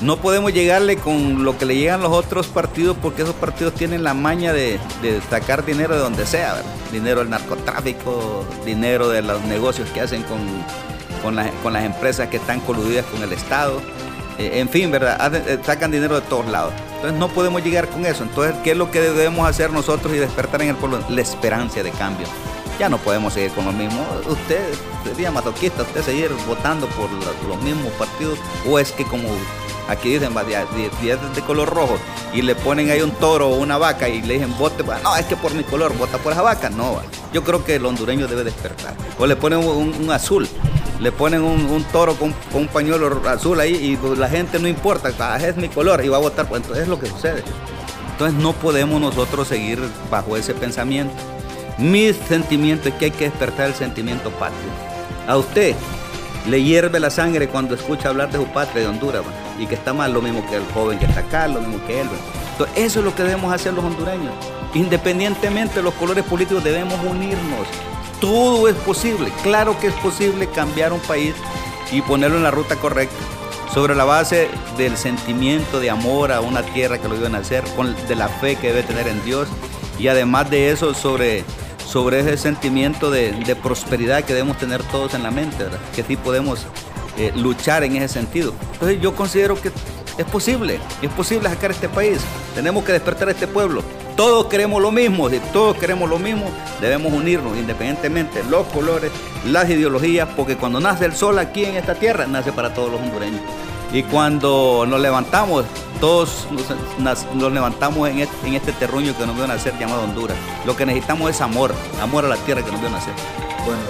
No podemos llegarle con lo que le llegan los otros partidos porque esos partidos tienen la maña de, sacar dinero de donde sea, dinero del narcotráfico, dinero de los negocios que hacen con, con, las empresas que están coludidas con el Estado. Eh, en fin, ¿verdad? Eh, sacan dinero de todos lados. Entonces no podemos llegar con eso. Entonces, ¿qué es lo que debemos hacer nosotros y despertar en el pueblo? La esperanza de cambio. Ya no podemos seguir con lo mismo. Usted sería masoquista, usted seguir votando por los mismos partidos, o es que como aquí dicen, es de color rojo, y le ponen ahí un toro o una vaca y le dicen, vote, no, es que por mi color, vota por esa vaca. No, yo creo que el hondureño debe despertar. O le ponen un, azul, le ponen un, toro con, un pañuelo azul ahí y pues la gente no importa, ah, es mi color y va a votar. Pues entonces es lo que sucede. Entonces no podemos nosotros seguir bajo ese pensamiento. Mi sentimiento es que hay que despertar el sentimiento patrio. A usted le hierve la sangre cuando escucha hablar de su patria de Honduras y que está mal lo mismo que el joven que está acá, lo mismo que él. Entonces, eso es lo que debemos hacer los hondureños. Independientemente de los colores políticos, debemos unirnos. Todo es posible. Claro que es posible cambiar un país y ponerlo en la ruta correcta sobre la base del sentimiento de amor a una tierra que lo iban a hacer, de la fe que debe tener en Dios y además de eso sobre, sobre ese sentimiento de, prosperidad que debemos tener todos en la mente, que sí podemos eh, luchar en ese sentido. Entonces yo considero que es posible, es posible sacar este país. Tenemos que despertar a este pueblo. Todos queremos lo mismo, si todos queremos lo mismo, debemos unirnos independientemente los colores, las ideologías, porque cuando nace el sol aquí en esta tierra, nace para todos los hondureños. Y cuando nos levantamos, todos nos, levantamos en este, en este, terruño que nos vio nacer llamado Honduras. Lo que necesitamos es amor, amor a la tierra que nos vio nacer. Bueno,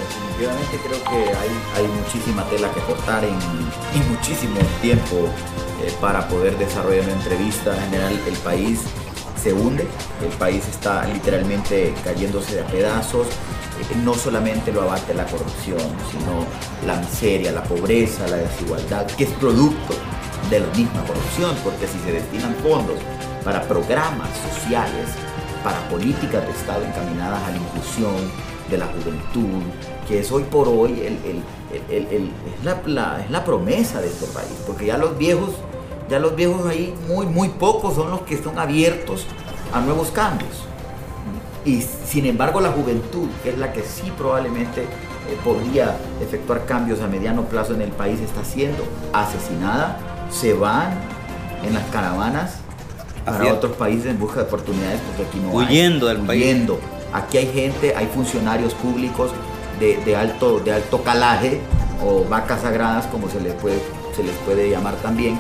definitivamente creo que hay, hay muchísima tela que cortar en, y muchísimo tiempo eh, para poder desarrollar una entrevista. En general, el país se hunde, el país está literalmente cayéndose de pedazos. Eh, no solamente lo abate la corrupción, sino la miseria, la pobreza, la desigualdad, que es producto de la misma corrupción, porque si se destinan fondos para programas sociales, para políticas de Estado encaminadas a la inclusión de la juventud, que es hoy por hoy es, la, promesa de este país, porque ya los viejos, ya los viejos ahí muy, muy pocos son los que son abiertos a nuevos cambios. Y sin embargo la juventud, que es la que sí probablemente eh, podría efectuar cambios a mediano plazo en el país, está siendo asesinada, se van en las caravanas para otros países en busca de oportunidades porque aquí no huyendo del país. Huyendo. Aquí hay gente, hay funcionarios públicos de, alto, de alto calaje o vacas sagradas como se les, puede, se les puede llamar también,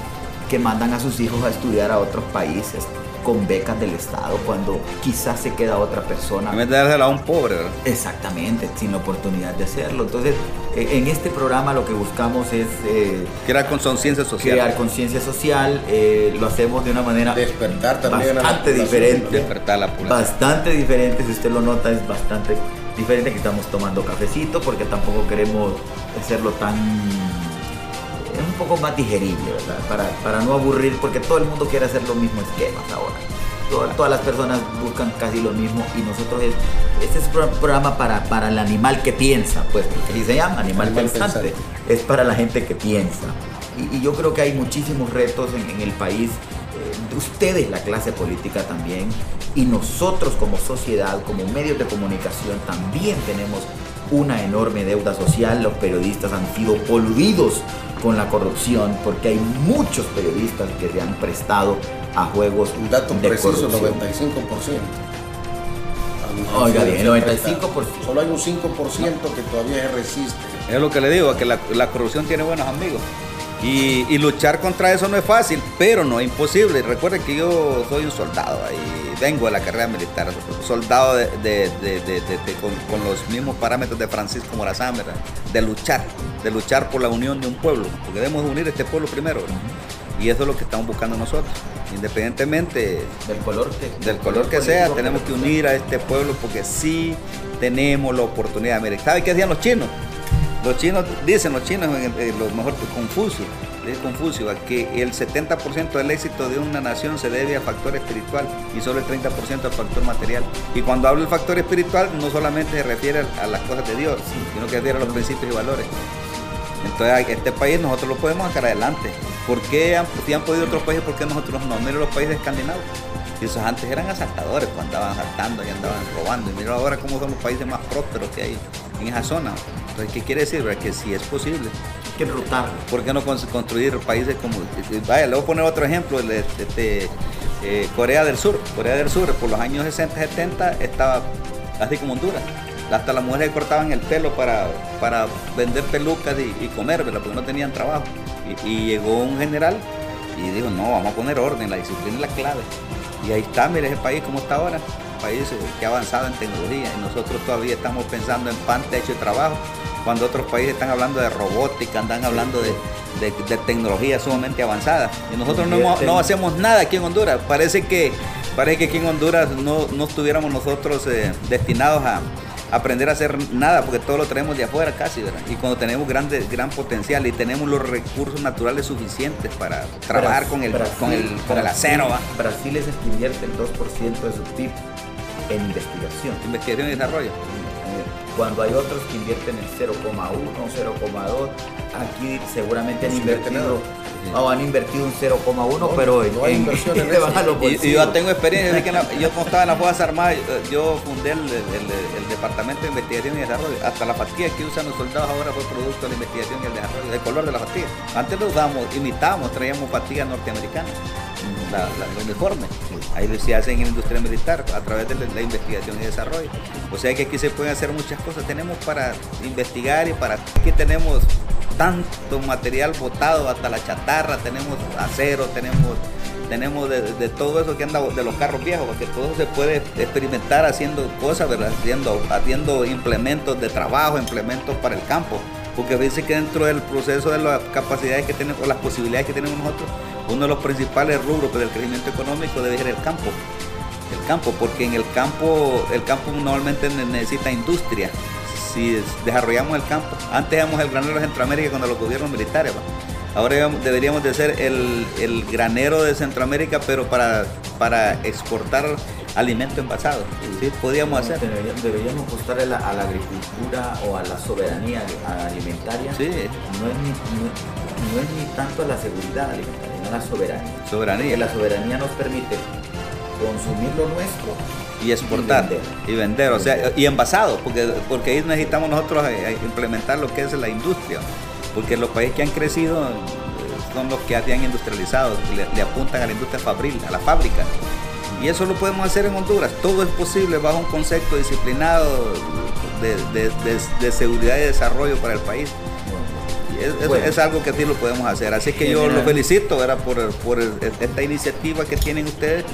que mandan a sus hijos a estudiar a otros países con becas del Estado cuando quizás se queda otra persona. Metérsela a un pobre, ¿verdad? Exactamente, sin oportunidad de hacerlo. Entonces, e, en este programa lo que buscamos es... Eh, crear conciencia social. Crear conciencia social, eh, lo hacemos de una manera... Despertar también bastante diferente. Despertar la Bastante diferente, si usted lo nota, es bastante diferente que estamos tomando cafecito porque tampoco queremos hacerlo tan es un poco más digerible, ¿verdad? Para, para no aburrir, porque todo el mundo quiere hacer los mismos esquemas ahora. Todas, las personas buscan casi lo mismo y nosotros es, este es un programa para, para el animal que piensa, pues, así se llama, animal, pensante. Es para la gente que piensa. Y, yo creo que hay muchísimos retos en, el país, ustedes, la clase política también, y nosotros como sociedad, como medios de comunicación, también tenemos una enorme deuda social. Los periodistas han sido poluidos con la corrupción, porque hay muchos periodistas que se han prestado a juegos Un dato de preciso, 95%. Oiga bien, 95%. Solo hay un 5% que todavía resiste. Es lo que le digo, que la, la corrupción tiene buenos amigos. Y, luchar contra eso no es fácil, pero no es imposible. Recuerden que yo soy un soldado y vengo de la carrera militar, soldado de, con, los mismos parámetros de Francisco Morazán, de luchar, de luchar por la unión de un pueblo, porque debemos unir este pueblo primero. Y eso es lo que estamos buscando nosotros. Independientemente del color que, del color que sea, tenemos que unir a este pueblo porque sí tenemos la oportunidad. Mire, ¿sabe qué hacían los chinos? Los chinos, dicen los chinos, lo mejor que Confucio, es Confucio, que el 70% del éxito de una nación se debe a factor espiritual y solo el 30% al factor material. Y cuando hablo del factor espiritual, no solamente se refiere a las cosas de Dios, sino que se refiere a los principios y valores. Entonces, este país nosotros lo podemos sacar adelante. ¿Por qué han podido otros países, por qué nosotros no? Miren los países escandinavos. Y esos antes eran asaltadores, cuando andaban asaltando y andaban robando. Y mira ahora cómo son los países más prósperos que hay en esa zona. Entonces, ¿qué quiere decir? Que si es posible. Que enrutarlo. ¿Por qué no construir países como... Vaya, le voy a poner otro ejemplo. Este, eh, Corea del Sur. Corea del Sur, por los años 60, 70, estaba así como Honduras hasta las mujeres cortaban el pelo para, para vender pelucas y, comer, porque no tenían trabajo. Y, llegó un general y dijo, no, vamos a poner orden, la disciplina es la clave. Y ahí está, mire ese país como está ahora, un país que ha avanzado en tecnología y nosotros todavía estamos pensando en pan, techo y trabajo, cuando otros países están hablando de robótica, andan hablando de, tecnología sumamente avanzada. Y nosotros no, hacemos nada aquí en Honduras. Parece que, parece que aquí en Honduras no, no estuviéramos nosotros eh, destinados a, aprender a hacer nada, porque todo lo traemos de afuera casi, ¿verdad? Y cuando tenemos grande, gran potencial y tenemos los recursos naturales suficientes para trabajar con, el, con, el, con el acero. Brasil es el que invierte el 2% de su PIB en investigación. Investigación y desarrollo. Cuando hay otros que invierten el 0,1, 0,2, aquí seguramente han invertido no, han invertido un 0,1, pero no hay inversión en y, y, yo tengo experiencia, que yo como estaba en las Fuerzas Armadas, yo fundé el, Departamento de Investigación y Desarrollo. Hasta las pastillas que usan los soldados ahora fue producto de la investigación y el desarrollo, el color de las pastillas. Antes lo usábamos, imitábamos, traíamos pastillas norteamericanas, la, la, uniforme. Ahí se hace en la industria militar a través de la, investigación y desarrollo. O sea que aquí se pueden hacer muchas cosas. Tenemos para investigar y para... Aquí tenemos tanto material botado, hasta la chatarra, tenemos acero, tenemos tenemos de, todo eso que anda de los carros viejos, porque todo se puede experimentar haciendo cosas, ¿verdad? Haciendo, haciendo implementos de trabajo, implementos para el campo. Porque dice que dentro del proceso de las capacidades que tenemos, o las posibilidades que tenemos nosotros, uno de los principales rubros del crecimiento económico debe ser el campo. El campo, porque en el campo, el campo normalmente necesita industria si desarrollamos el campo. Antes éramos el granero de Centroamérica cuando los gobiernos militares. Ahora deberíamos de ser el, granero de Centroamérica, pero para, para exportar alimento envasado. ¿Sí? Podríamos hacer. Deberíamos, apostar a la, agricultura o a la soberanía alimentaria. Sí. No es ni, no, es ni tanto a la seguridad alimentaria, no a la soberanía. Soberanía. la soberanía nos permite consumir lo nuestro y exportar y vender, o sea, y envasado, porque, porque ahí necesitamos nosotros eh, eh, implementar lo que es la industria, porque los países que han crecido eh, son los que han industrializado, le, apuntan a la industria fabril, a la fábrica. Y eso lo podemos hacer en Honduras. Todo es posible bajo un concepto disciplinado de, seguridad y desarrollo para el país. Es, algo que sí lo podemos hacer. Así que yo lo felicito Por, por esta iniciativa que tienen ustedes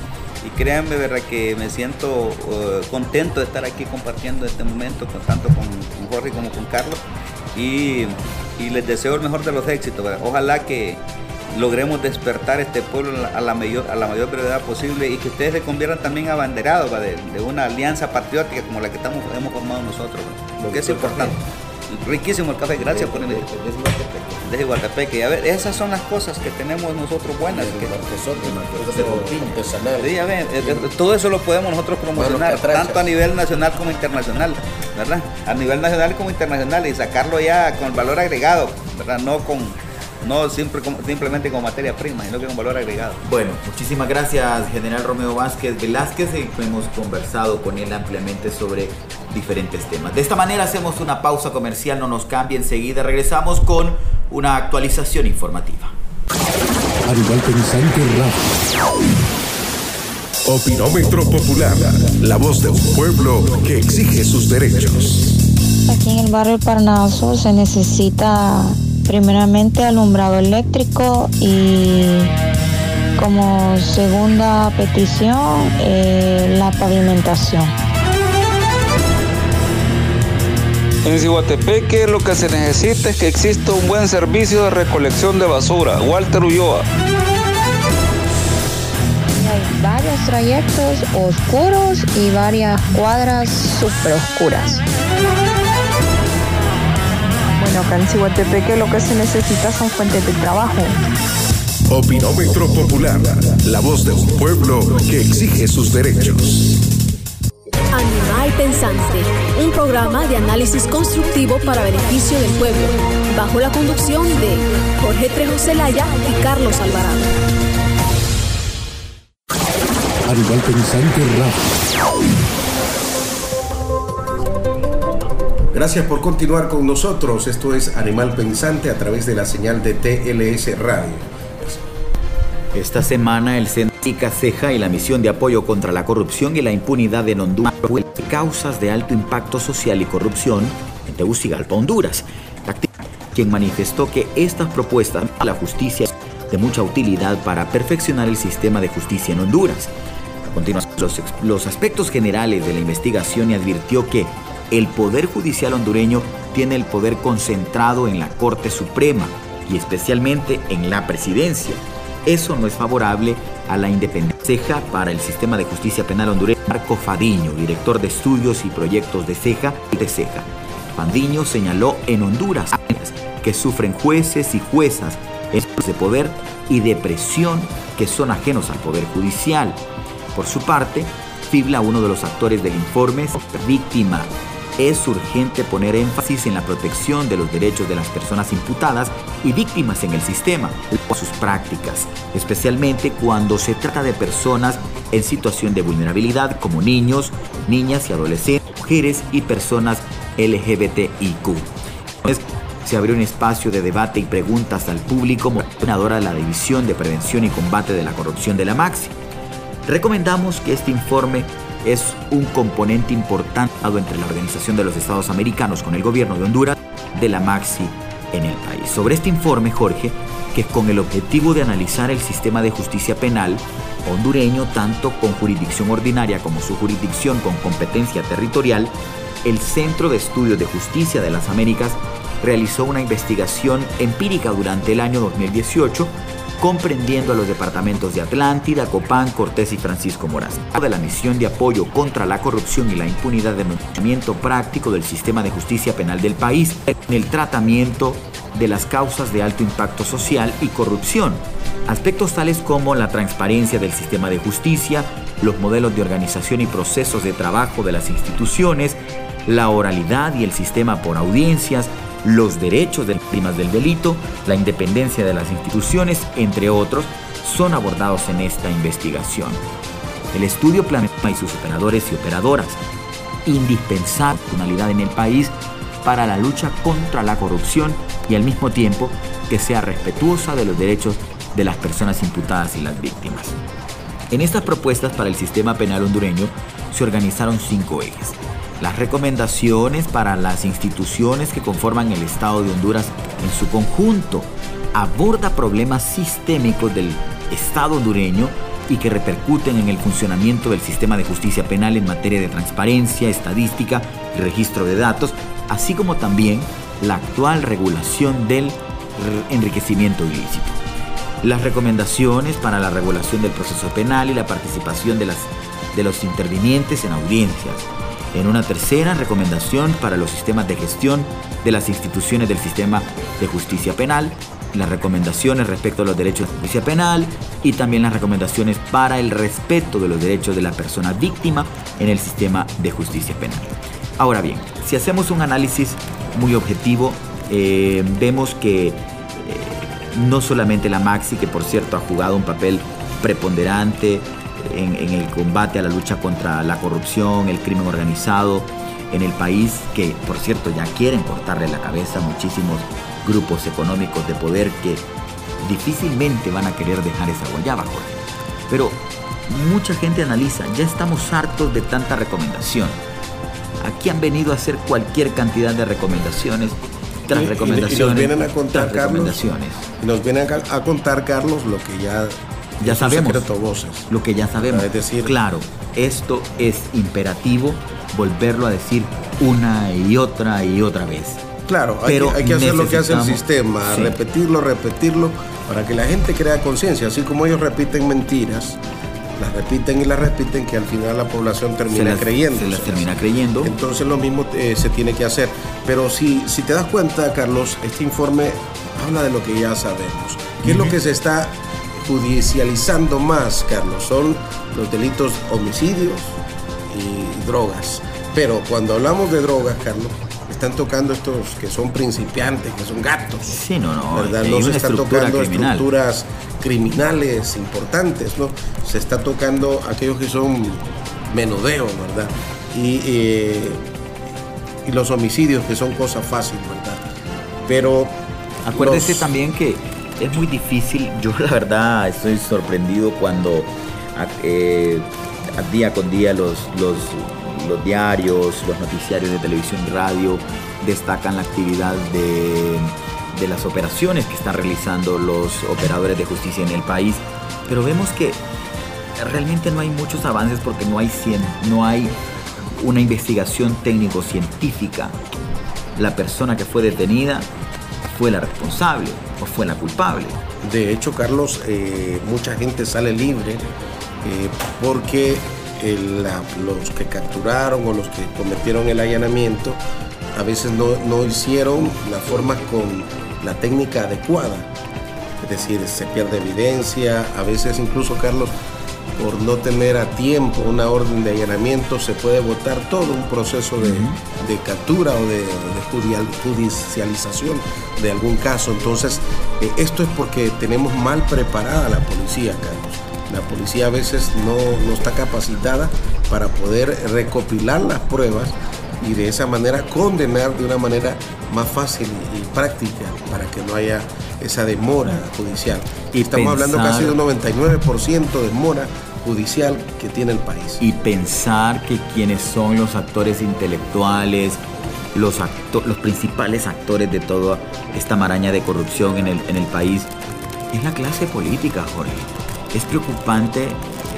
y créanme, ¿verdad? que me siento uh, contento de estar aquí compartiendo este momento con, tanto con, Jorge como con Carlos y, les deseo el mejor de los éxitos. Ojalá que logremos despertar este pueblo a la mayor, a la mayor brevedad posible y que ustedes se conviertan también abanderados de, de, una alianza patriótica como la que estamos, hemos formado nosotros, lo que es importante. Riquísimo el café, gracias por invitarme. Desde Guatepeque. A ver, esas son las cosas que tenemos nosotros buenas. Que, sí, a ver, todo eso lo podemos nosotros promocionar, tanto a nivel nacional como internacional, ¿verdad? A nivel nacional como internacional y sacarlo ya con valor agregado, ¿verdad? No con no siempre, simplemente con materia prima, sino que con valor agregado. Bueno, muchísimas gracias, General Romeo Vázquez Velázquez. Hemos conversado con él ampliamente sobre diferentes temas. De esta manera hacemos una pausa comercial, no nos cambie, enseguida regresamos con una actualización informativa. Animal Pensante Radio. Opinómetro Popular, la voz de un pueblo que exige sus derechos. Aquí en el barrio Parnaso se necesita primeramente alumbrado eléctrico y como segunda petición eh, la pavimentación. En Cihuatepeque lo que se necesita es que exista un buen servicio de recolección de basura. Walter Ulloa. Hay varios trayectos oscuros y varias cuadras super oscuras. Bueno, acá en Cihuatepeque lo que se necesita son fuentes de trabajo. Opinómetro Popular, la voz de un pueblo que exige sus derechos Animal Pensante, un programa de análisis constructivo para beneficio del pueblo, bajo la conducción de Jorge Trejo Celaya y Carlos Alvarado. Animal Pensante Radio. Gracias por continuar con nosotros. Esto es Animal Pensante a través de la señal de TLS Radio. Esta semana el Centro Ceja y la misión de apoyo contra la corrupción y la impunidad en Honduras causas de alto impacto social y corrupción en Tegucigalpa, Honduras. Quien manifestó que estas propuestas a la justicia de mucha utilidad para perfeccionar el sistema de justicia en Honduras. A continuación, los aspectos generales de la investigación y advirtió que el Poder Judicial hondureño tiene el poder concentrado en la Corte Suprema y especialmente en la presidencia. Eso no es favorable a la independencia para el sistema de justicia penal hondureño. Marco Fadiño, director de estudios y proyectos de Ceja y de Ceja. Fadiño señaló en Honduras que sufren jueces y juezas de poder y de presión que son ajenos al poder judicial. Por su parte, Fibla, uno de los actores del informe, es víctima es urgente poner énfasis en la protección de los derechos de las personas imputadas y víctimas en el sistema, por sus prácticas, especialmente cuando se trata de personas en situación de vulnerabilidad como niños, niñas y adolescentes, mujeres y personas LGBTIQ. Se abrió un espacio de debate y preguntas al público, coordinadora de la División de Prevención y Combate de la Corrupción de la MAXI. Recomendamos que este informe es un componente importante entre la Organización de los Estados Americanos con el gobierno de Honduras de la Maxi en el país. Sobre este informe, Jorge, que con el objetivo de analizar el sistema de justicia penal hondureño tanto con jurisdicción ordinaria como su jurisdicción con competencia territorial, el Centro de Estudios de Justicia de las Américas realizó una investigación empírica durante el año 2018 comprendiendo a los departamentos de Atlántida, Copán, Cortés y Francisco Moraz, de la misión de apoyo contra la corrupción y la impunidad de mantenimiento práctico del sistema de justicia penal del país en el tratamiento de las causas de alto impacto social y corrupción. Aspectos tales como la transparencia del sistema de justicia, los modelos de organización y procesos de trabajo de las instituciones, la oralidad y el sistema por audiencias, los derechos de víctimas del delito, la independencia de las instituciones, entre otros, son abordados en esta investigación. El estudio plantea y sus operadores y operadoras, indispensable funcionalidad en el país para la lucha contra la corrupción y al mismo tiempo que sea respetuosa de los derechos de las personas imputadas y las víctimas. En estas propuestas para el sistema penal hondureño se organizaron cinco ejes las recomendaciones para las instituciones que conforman el Estado de Honduras en su conjunto. Aborda problemas sistémicos del Estado hondureño y que repercuten en el funcionamiento del sistema de justicia penal en materia de transparencia, estadística y registro de datos, así como también la actual regulación del enriquecimiento ilícito. Las recomendaciones para la regulación del proceso penal y la participación de, las, de los intervinientes en audiencias, en una tercera recomendación para los sistemas de gestión de las instituciones del sistema de justicia penal, las recomendaciones respecto a los derechos de justicia penal y también las recomendaciones para el respeto de los derechos de la persona víctima en el sistema de justicia penal. Ahora bien, si hacemos un análisis muy objetivo, eh, vemos que eh, no solamente la Maxi, que por cierto ha jugado un papel preponderante en, el combate a la lucha contra la corrupción, el crimen organizado en el país, que por cierto ya quieren cortarle la cabeza a muchísimos grupos económicos de poder que difícilmente van a querer dejar esa guayaba, Jorge. Pero mucha gente analiza, ya estamos hartos de tanta recomendación. Aquí han venido a hacer cualquier cantidad de recomendaciones tras recomendaciones. Y, nos vienen a contar, Carlos, nos vienen a contar, Carlos, lo que ya ya sabemos lo que ya sabemos. Es decir, claro, esto es imperativo volverlo a decir una y otra y otra vez. Claro, hay, Pero que, hay que hacer lo que hace el sistema, repetirlo, repetirlo, para que la gente crea conciencia, así como ellos repiten mentiras, las repiten y las repiten, que al final la población termina creyendo. Se las termina creyendo. Entonces lo mismo eh, se tiene que hacer. Pero si, si te das cuenta, Carlos, este informe habla de lo que ya sabemos. ¿Qué es lo que se está judicializando más, Carlos, son los delitos homicidios y drogas. Pero cuando hablamos de drogas, Carlos, están tocando estos que son principiantes, que son gatos. Sí, no, no. ¿verdad? No se están tocando estructuras criminales importantes, ¿no? Se está tocando aquellos que son menudeos, ¿verdad? Y, eh, y los homicidios, que son cosas fáciles, ¿verdad? Pero. Acuérdese también que es muy difícil. Yo, la verdad, estoy sorprendido cuando eh, día con día los, los diarios, los noticiarios de televisión y radio destacan la actividad de, las operaciones que están realizando los operadores de justicia en el país, pero vemos que realmente no hay muchos avances porque no hay, no hay una investigación técnico-científica. La persona que fue detenida fue la responsable o fue la culpable. De hecho, Carlos, eh, mucha gente sale libre eh, porque los que capturaron o los que cometieron el allanamiento a veces no, hicieron la forma con la técnica adecuada. Es decir, se pierde evidencia, a veces incluso Carlos, por no tener a tiempo una orden de allanamiento, se puede votar todo un proceso de, captura o de, judicialización de algún caso. Entonces, eh, esto es porque tenemos mal preparada la policía, Carlos. La policía a veces no, está capacitada para poder recopilar las pruebas y de esa manera condenar de una manera más fácil y práctica para que no haya esa demora judicial. Y Estamos hablando casi de un 99% de demora judicial que tiene el país. Y pensar que quienes son los actores intelectuales, los, los principales actores de toda esta maraña de corrupción en el, en el país, es la clase política, Jorge. Es preocupante eh,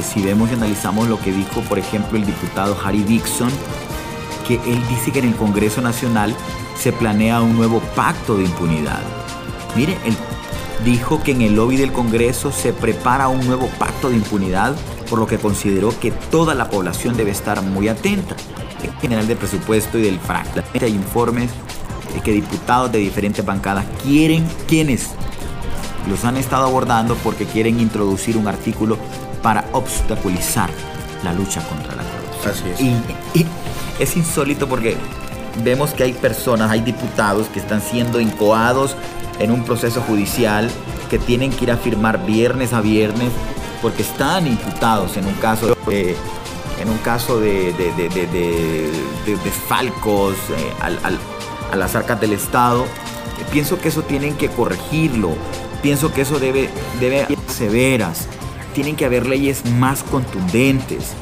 si vemos y analizamos lo que dijo, por ejemplo, el diputado Harry Dixon, que él dice que en el Congreso Nacional se planea un nuevo pacto de impunidad. Mire, él dijo que en el lobby del Congreso se prepara un nuevo pacto de impunidad, por lo que consideró que toda la población debe estar muy atenta. El general de presupuesto y del FRAC hay informes de que diputados de diferentes bancadas quieren, quienes los han estado abordando porque quieren introducir un artículo para obstaculizar la lucha contra la corrupción. Así es. Y, es insólito porque vemos que hay personas, hay diputados que están siendo incoados en un proceso judicial que tienen que ir a firmar viernes a viernes porque están imputados en un caso de, en un caso de, desfalcos eh, a las arcas del Estado. Pienso que eso tienen que corregirlo Pienso que eso debe, debe haber severas. Tienen que haber leyes más contundentes.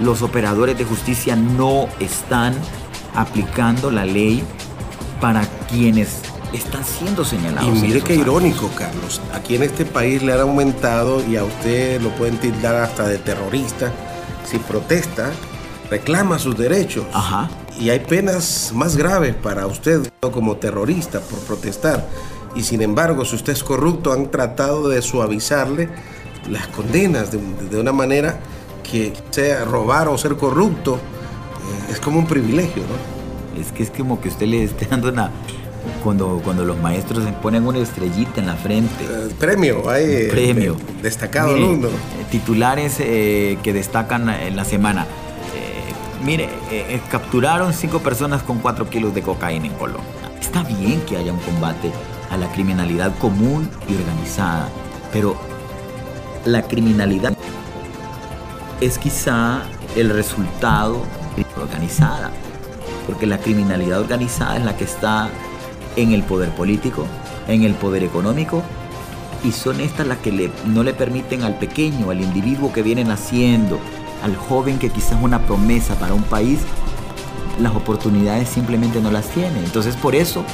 Los operadores de justicia no están aplicando la ley para quienes están siendo señalados. Y mire qué irónico, Carlos. Aquí en este país le han aumentado y a usted lo pueden tildar hasta de terrorista. Si protesta, reclama sus derechos. Ajá. Y hay penas más graves para usted como terrorista por protestar y sin embargo, si usted es corrupto, han tratado de suavizarle las condenas de, una manera que sea robar o ser corrupto eh, es como un privilegio, ¿no? Es que es como que usted le esté dando una... Cuando, cuando los maestros se ponen una estrellita en la frente. Eh, premio, hay... Eh, premio. destacado alumno. Titulares que destacan en la semana. mire, capturaron cinco personas con cuatro kilos de cocaína en Colombia. Está bien que haya un combate a la criminalidad común y organizada. Pero la criminalidad es quizá el resultado organizada, porque la criminalidad organizada es la que está en el poder político, en el poder económico, y son estas las que no le permiten al pequeño, al individuo que viene naciendo, al joven que quizás es una promesa para un país, las oportunidades simplemente no las tiene. Entonces por eso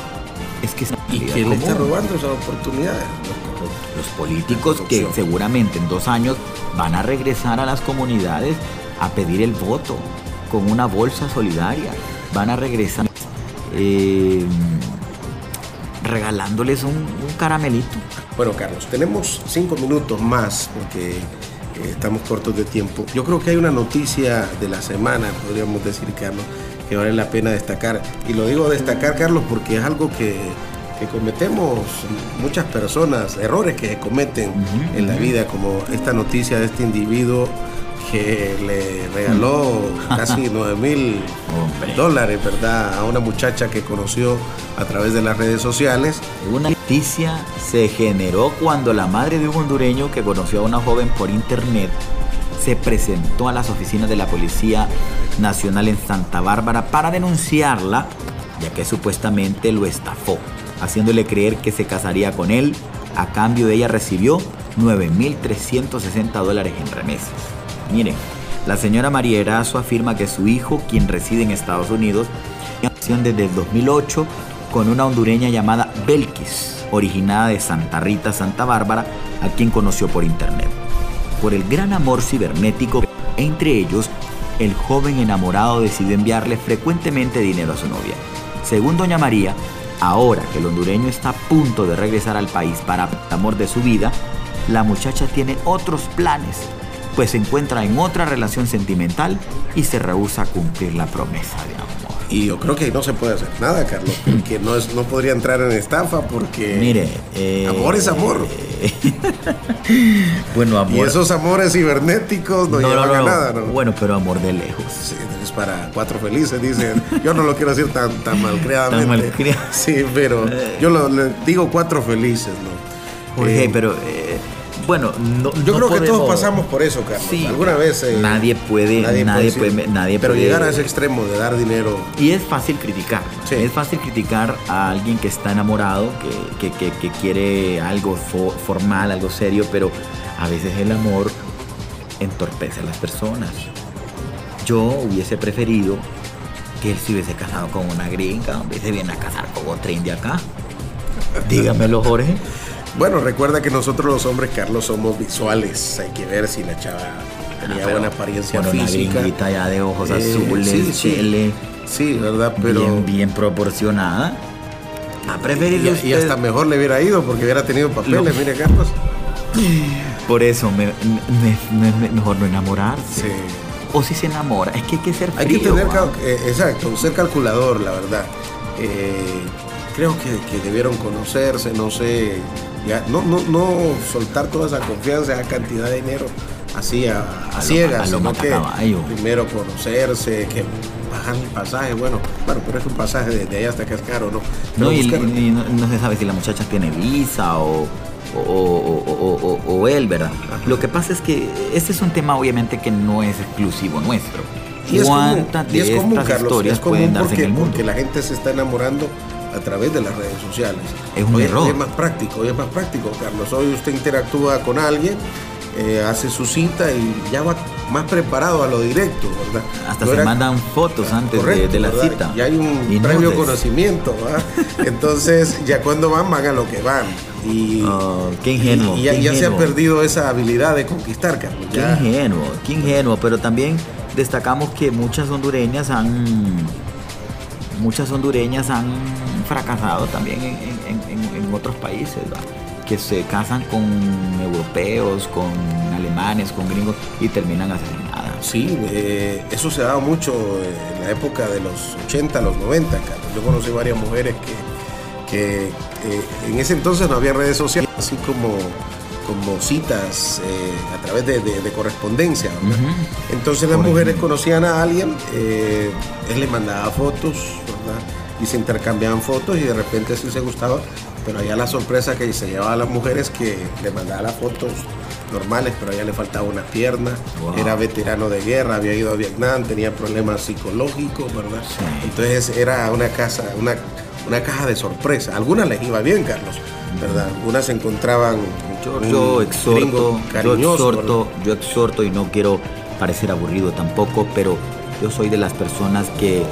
es que ¿Y quién está robando esas oportunidades? Los políticos que seguramente en dos años van a regresar a las comunidades a pedir el voto con una bolsa solidaria. Van a regresar eh, regalándoles un, caramelito. Bueno, Carlos, tenemos cinco minutos más porque eh, estamos cortos de tiempo. Yo creo que hay una noticia de la semana, podríamos decir, Carlos, que vale la pena destacar. Y lo digo destacar, Carlos, porque es algo que, cometemos muchas personas, errores que cometen en la vida, como esta noticia de este individuo que le regaló casi 9 mil dólares, ¿verdad? A una muchacha que conoció a través de las redes sociales. Una noticia se generó cuando la madre de un hondureño que conoció a una joven por internet se presentó a las oficinas de la Policía Nacional en Santa Bárbara para denunciarla, ya que supuestamente lo estafó, haciéndole creer que se casaría con él. A cambio de ella recibió 9.360 dólares en remesas. Miren, la señora María Erazo afirma que su hijo, quien reside en Estados Unidos, tiene desde el 2008 con una hondureña llamada Belkis, originada de Santa Rita, Santa Bárbara, a quien conoció por internet. Por el gran amor cibernético entre ellos, el joven enamorado decidió enviarle frecuentemente dinero a su novia. Según doña María, ahora que el hondureño está a punto de regresar al país para el amor de su vida, la muchacha tiene otros planes pues se encuentra en otra relación sentimental y se rehúsa a cumplir la promesa de amor. Y yo creo que no se puede hacer nada, Carlos, porque no, es, no podría entrar en estafa porque... Mire, eh, amor es amor. bueno, amor... Y esos amores cibernéticos no, llevan a nada, ¿no? Bueno, pero amor de lejos. Sí, es para cuatro felices, dicen. Yo no lo quiero decir tan, tan malcriadamente. Tan malcriado. Sí, pero eh. yo lo, le digo cuatro felices, ¿no? Jorge, eh, pero... Bueno, no, yo creo que todos pasamos por eso, Carlos. Sí, Alguna vez. Eh, nadie puede, nadie, puede, nadie Pero llegar a ese extremo de dar dinero. Y es fácil criticar. Es fácil criticar a alguien que está enamorado, que, que, quiere algo formal, algo serio, pero a veces el amor entorpece a las personas. Yo hubiese preferido que él se hubiese casado con una gringa, hubiese viene a casar con otra india acá. Dígamelo, Jorge. Bueno, recuerda que nosotros los hombres, Carlos, somos visuales. Hay que ver si la chava tenía ah, buena apariencia física. Una ya de ojos eh, azules, sí, sí. ¿verdad? Pero... Bien, bien proporcionada. A preferido y, y, hasta mejor le hubiera ido porque hubiera tenido papeles, mire Carlos. Por eso, me, mejor no enamorarse. Sí. O si se enamora, es que hay que ser frío, Hay que tener, eh, exacto, ser calculador, la verdad. Eh, creo que, que, debieron conocerse, no sé, no, no, no soltar toda esa confianza, esa cantidad de dinero así a, ciegas, sino que primero conocerse, que bajan el pasaje, bueno, bueno, pero es un pasaje desde allá hasta Cascaro, ¿no? No, y, no, se sabe si la muchacha tiene visa o, o, él, ¿verdad? Lo que pasa es que este es un tema obviamente que no es exclusivo nuestro. Y es común, y es común, Carlos, es común porque, porque la gente se está enamorando a través de las redes sociales. Es un error. Es más práctico, es más práctico, Carlos. Hoy usted interactúa con alguien, eh, hace su cita y ya va más preparado a lo directo, ¿verdad? Hasta se mandan fotos antes de, la cita. Ya hay un previo conocimiento, ¿verdad? Entonces, ya cuando van, van a lo que van. Y, oh, qué ingenuo. Y, ya, se ha perdido esa habilidad de conquistar, Carlos. Qué ingenuo, qué ingenuo. Pero también destacamos que muchas hondureñas han muchas hondureñas han fracasado también en, otros países, que se casan con europeos, con alemanes, con gringos y terminan asesinadas. Sí, eh, eso se dado mucho en la época de los 80, los 90, Yo conocí varias mujeres que, eh, en ese entonces no había redes sociales, así como como citas eh, a través de, correspondencia. Entonces las mujeres conocían a alguien, él le mandaba fotos, y se intercambiaban fotos y de repente sí se gustaba, pero allá la sorpresa que se llevaba a las mujeres que le mandaba las fotos normales, pero allá le faltaba una pierna, era veterano de guerra, había ido a Vietnam, tenía problemas psicológicos, ¿verdad? Entonces era una casa, una, una caja de sorpresa. Algunas les iba bien, Carlos, ¿verdad? Algunas se encontraban yo, exhorto, yo exhorto, yo exhorto y no quiero parecer aburrido tampoco, pero yo soy de las personas que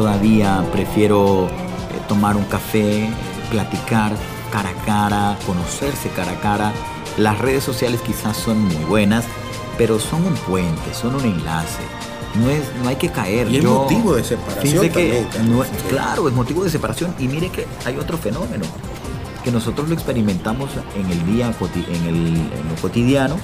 todavía prefiero eh, tomar un café, platicar cara a cara, conocerse cara a cara. Las redes sociales quizás son muy buenas, pero son un puente, son un enlace. No, es, no hay que caer. Y es motivo de separación. Que claro, es motivo de separación. Y mire que hay otro fenómeno, que nosotros lo experimentamos en el día, en, el, en lo cotidiano,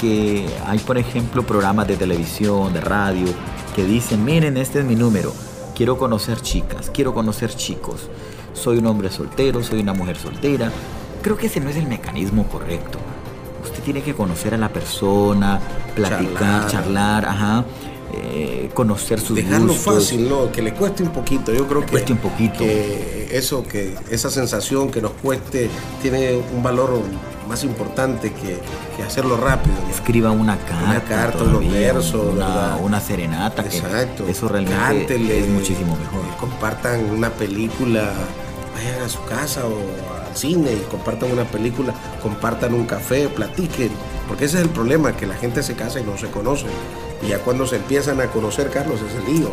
que hay, por ejemplo, programas de televisión, de radio, que dicen, miren, este es mi número, quiero conocer chicas, quiero conocer chicos, soy un hombre soltero, soy una mujer soltera. Creo que ese no es el mecanismo correcto. usted tiene que conocer a la persona, platicar, charlar, ajá. Eh, conocer sus Dejarlo fácil, ¿no? Que le cueste un poquito. Yo creo que, cueste un poquito. que eso, que esa sensación que nos cueste tiene un valor más importante que, hacerlo rápido. Escriba una carta. Una carta, unos versos. Una, serenata. Exacto. eso realmente es muchísimo mejor. Compartan una película, vayan a su casa o al cine y compartan una película, compartan un café, platiquen. Porque ese es el problema, que la gente se casa y no se conoce. Y ya cuando se empiezan a conocer, Carlos, es el lío.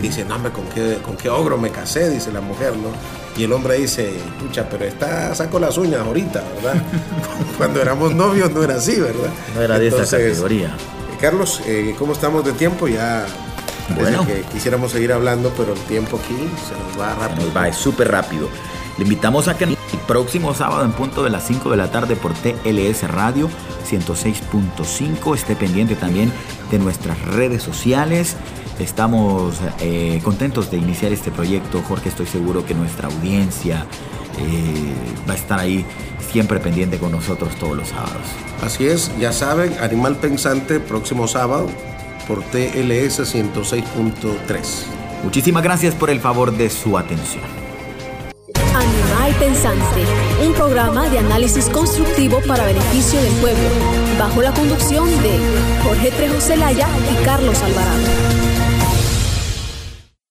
Dice, no, ¿con qué, ¿con qué ogro me casé? Dice la mujer, ¿no? Y el hombre dice, pucha, pero está, saco las uñas ahorita, ¿verdad? Cuando éramos novios no era así, ¿verdad? No era de esa categoría. Eh, Carlos, eh, ¿cómo estamos de tiempo? Ya bueno. que quisiéramos seguir hablando, pero el tiempo aquí se nos va rápido. Se nos va, es súper rápido. Le invitamos a que el próximo sábado en punto de las 5 de la tarde por TLS Radio 106.5 esté pendiente también de nuestras redes sociales. Estamos eh, contentos de iniciar este proyecto, Jorge. Estoy seguro que nuestra audiencia eh, va a estar ahí siempre pendiente con nosotros todos los sábados. Así es, ya saben, Animal Pensante, próximo sábado por TLS 106.3. Muchísimas gracias por el favor de su atención. Animal Pensante, un programa de análisis constructivo para beneficio del pueblo, bajo la conducción de Jorge Trejo Celaya y Carlos Alvarado.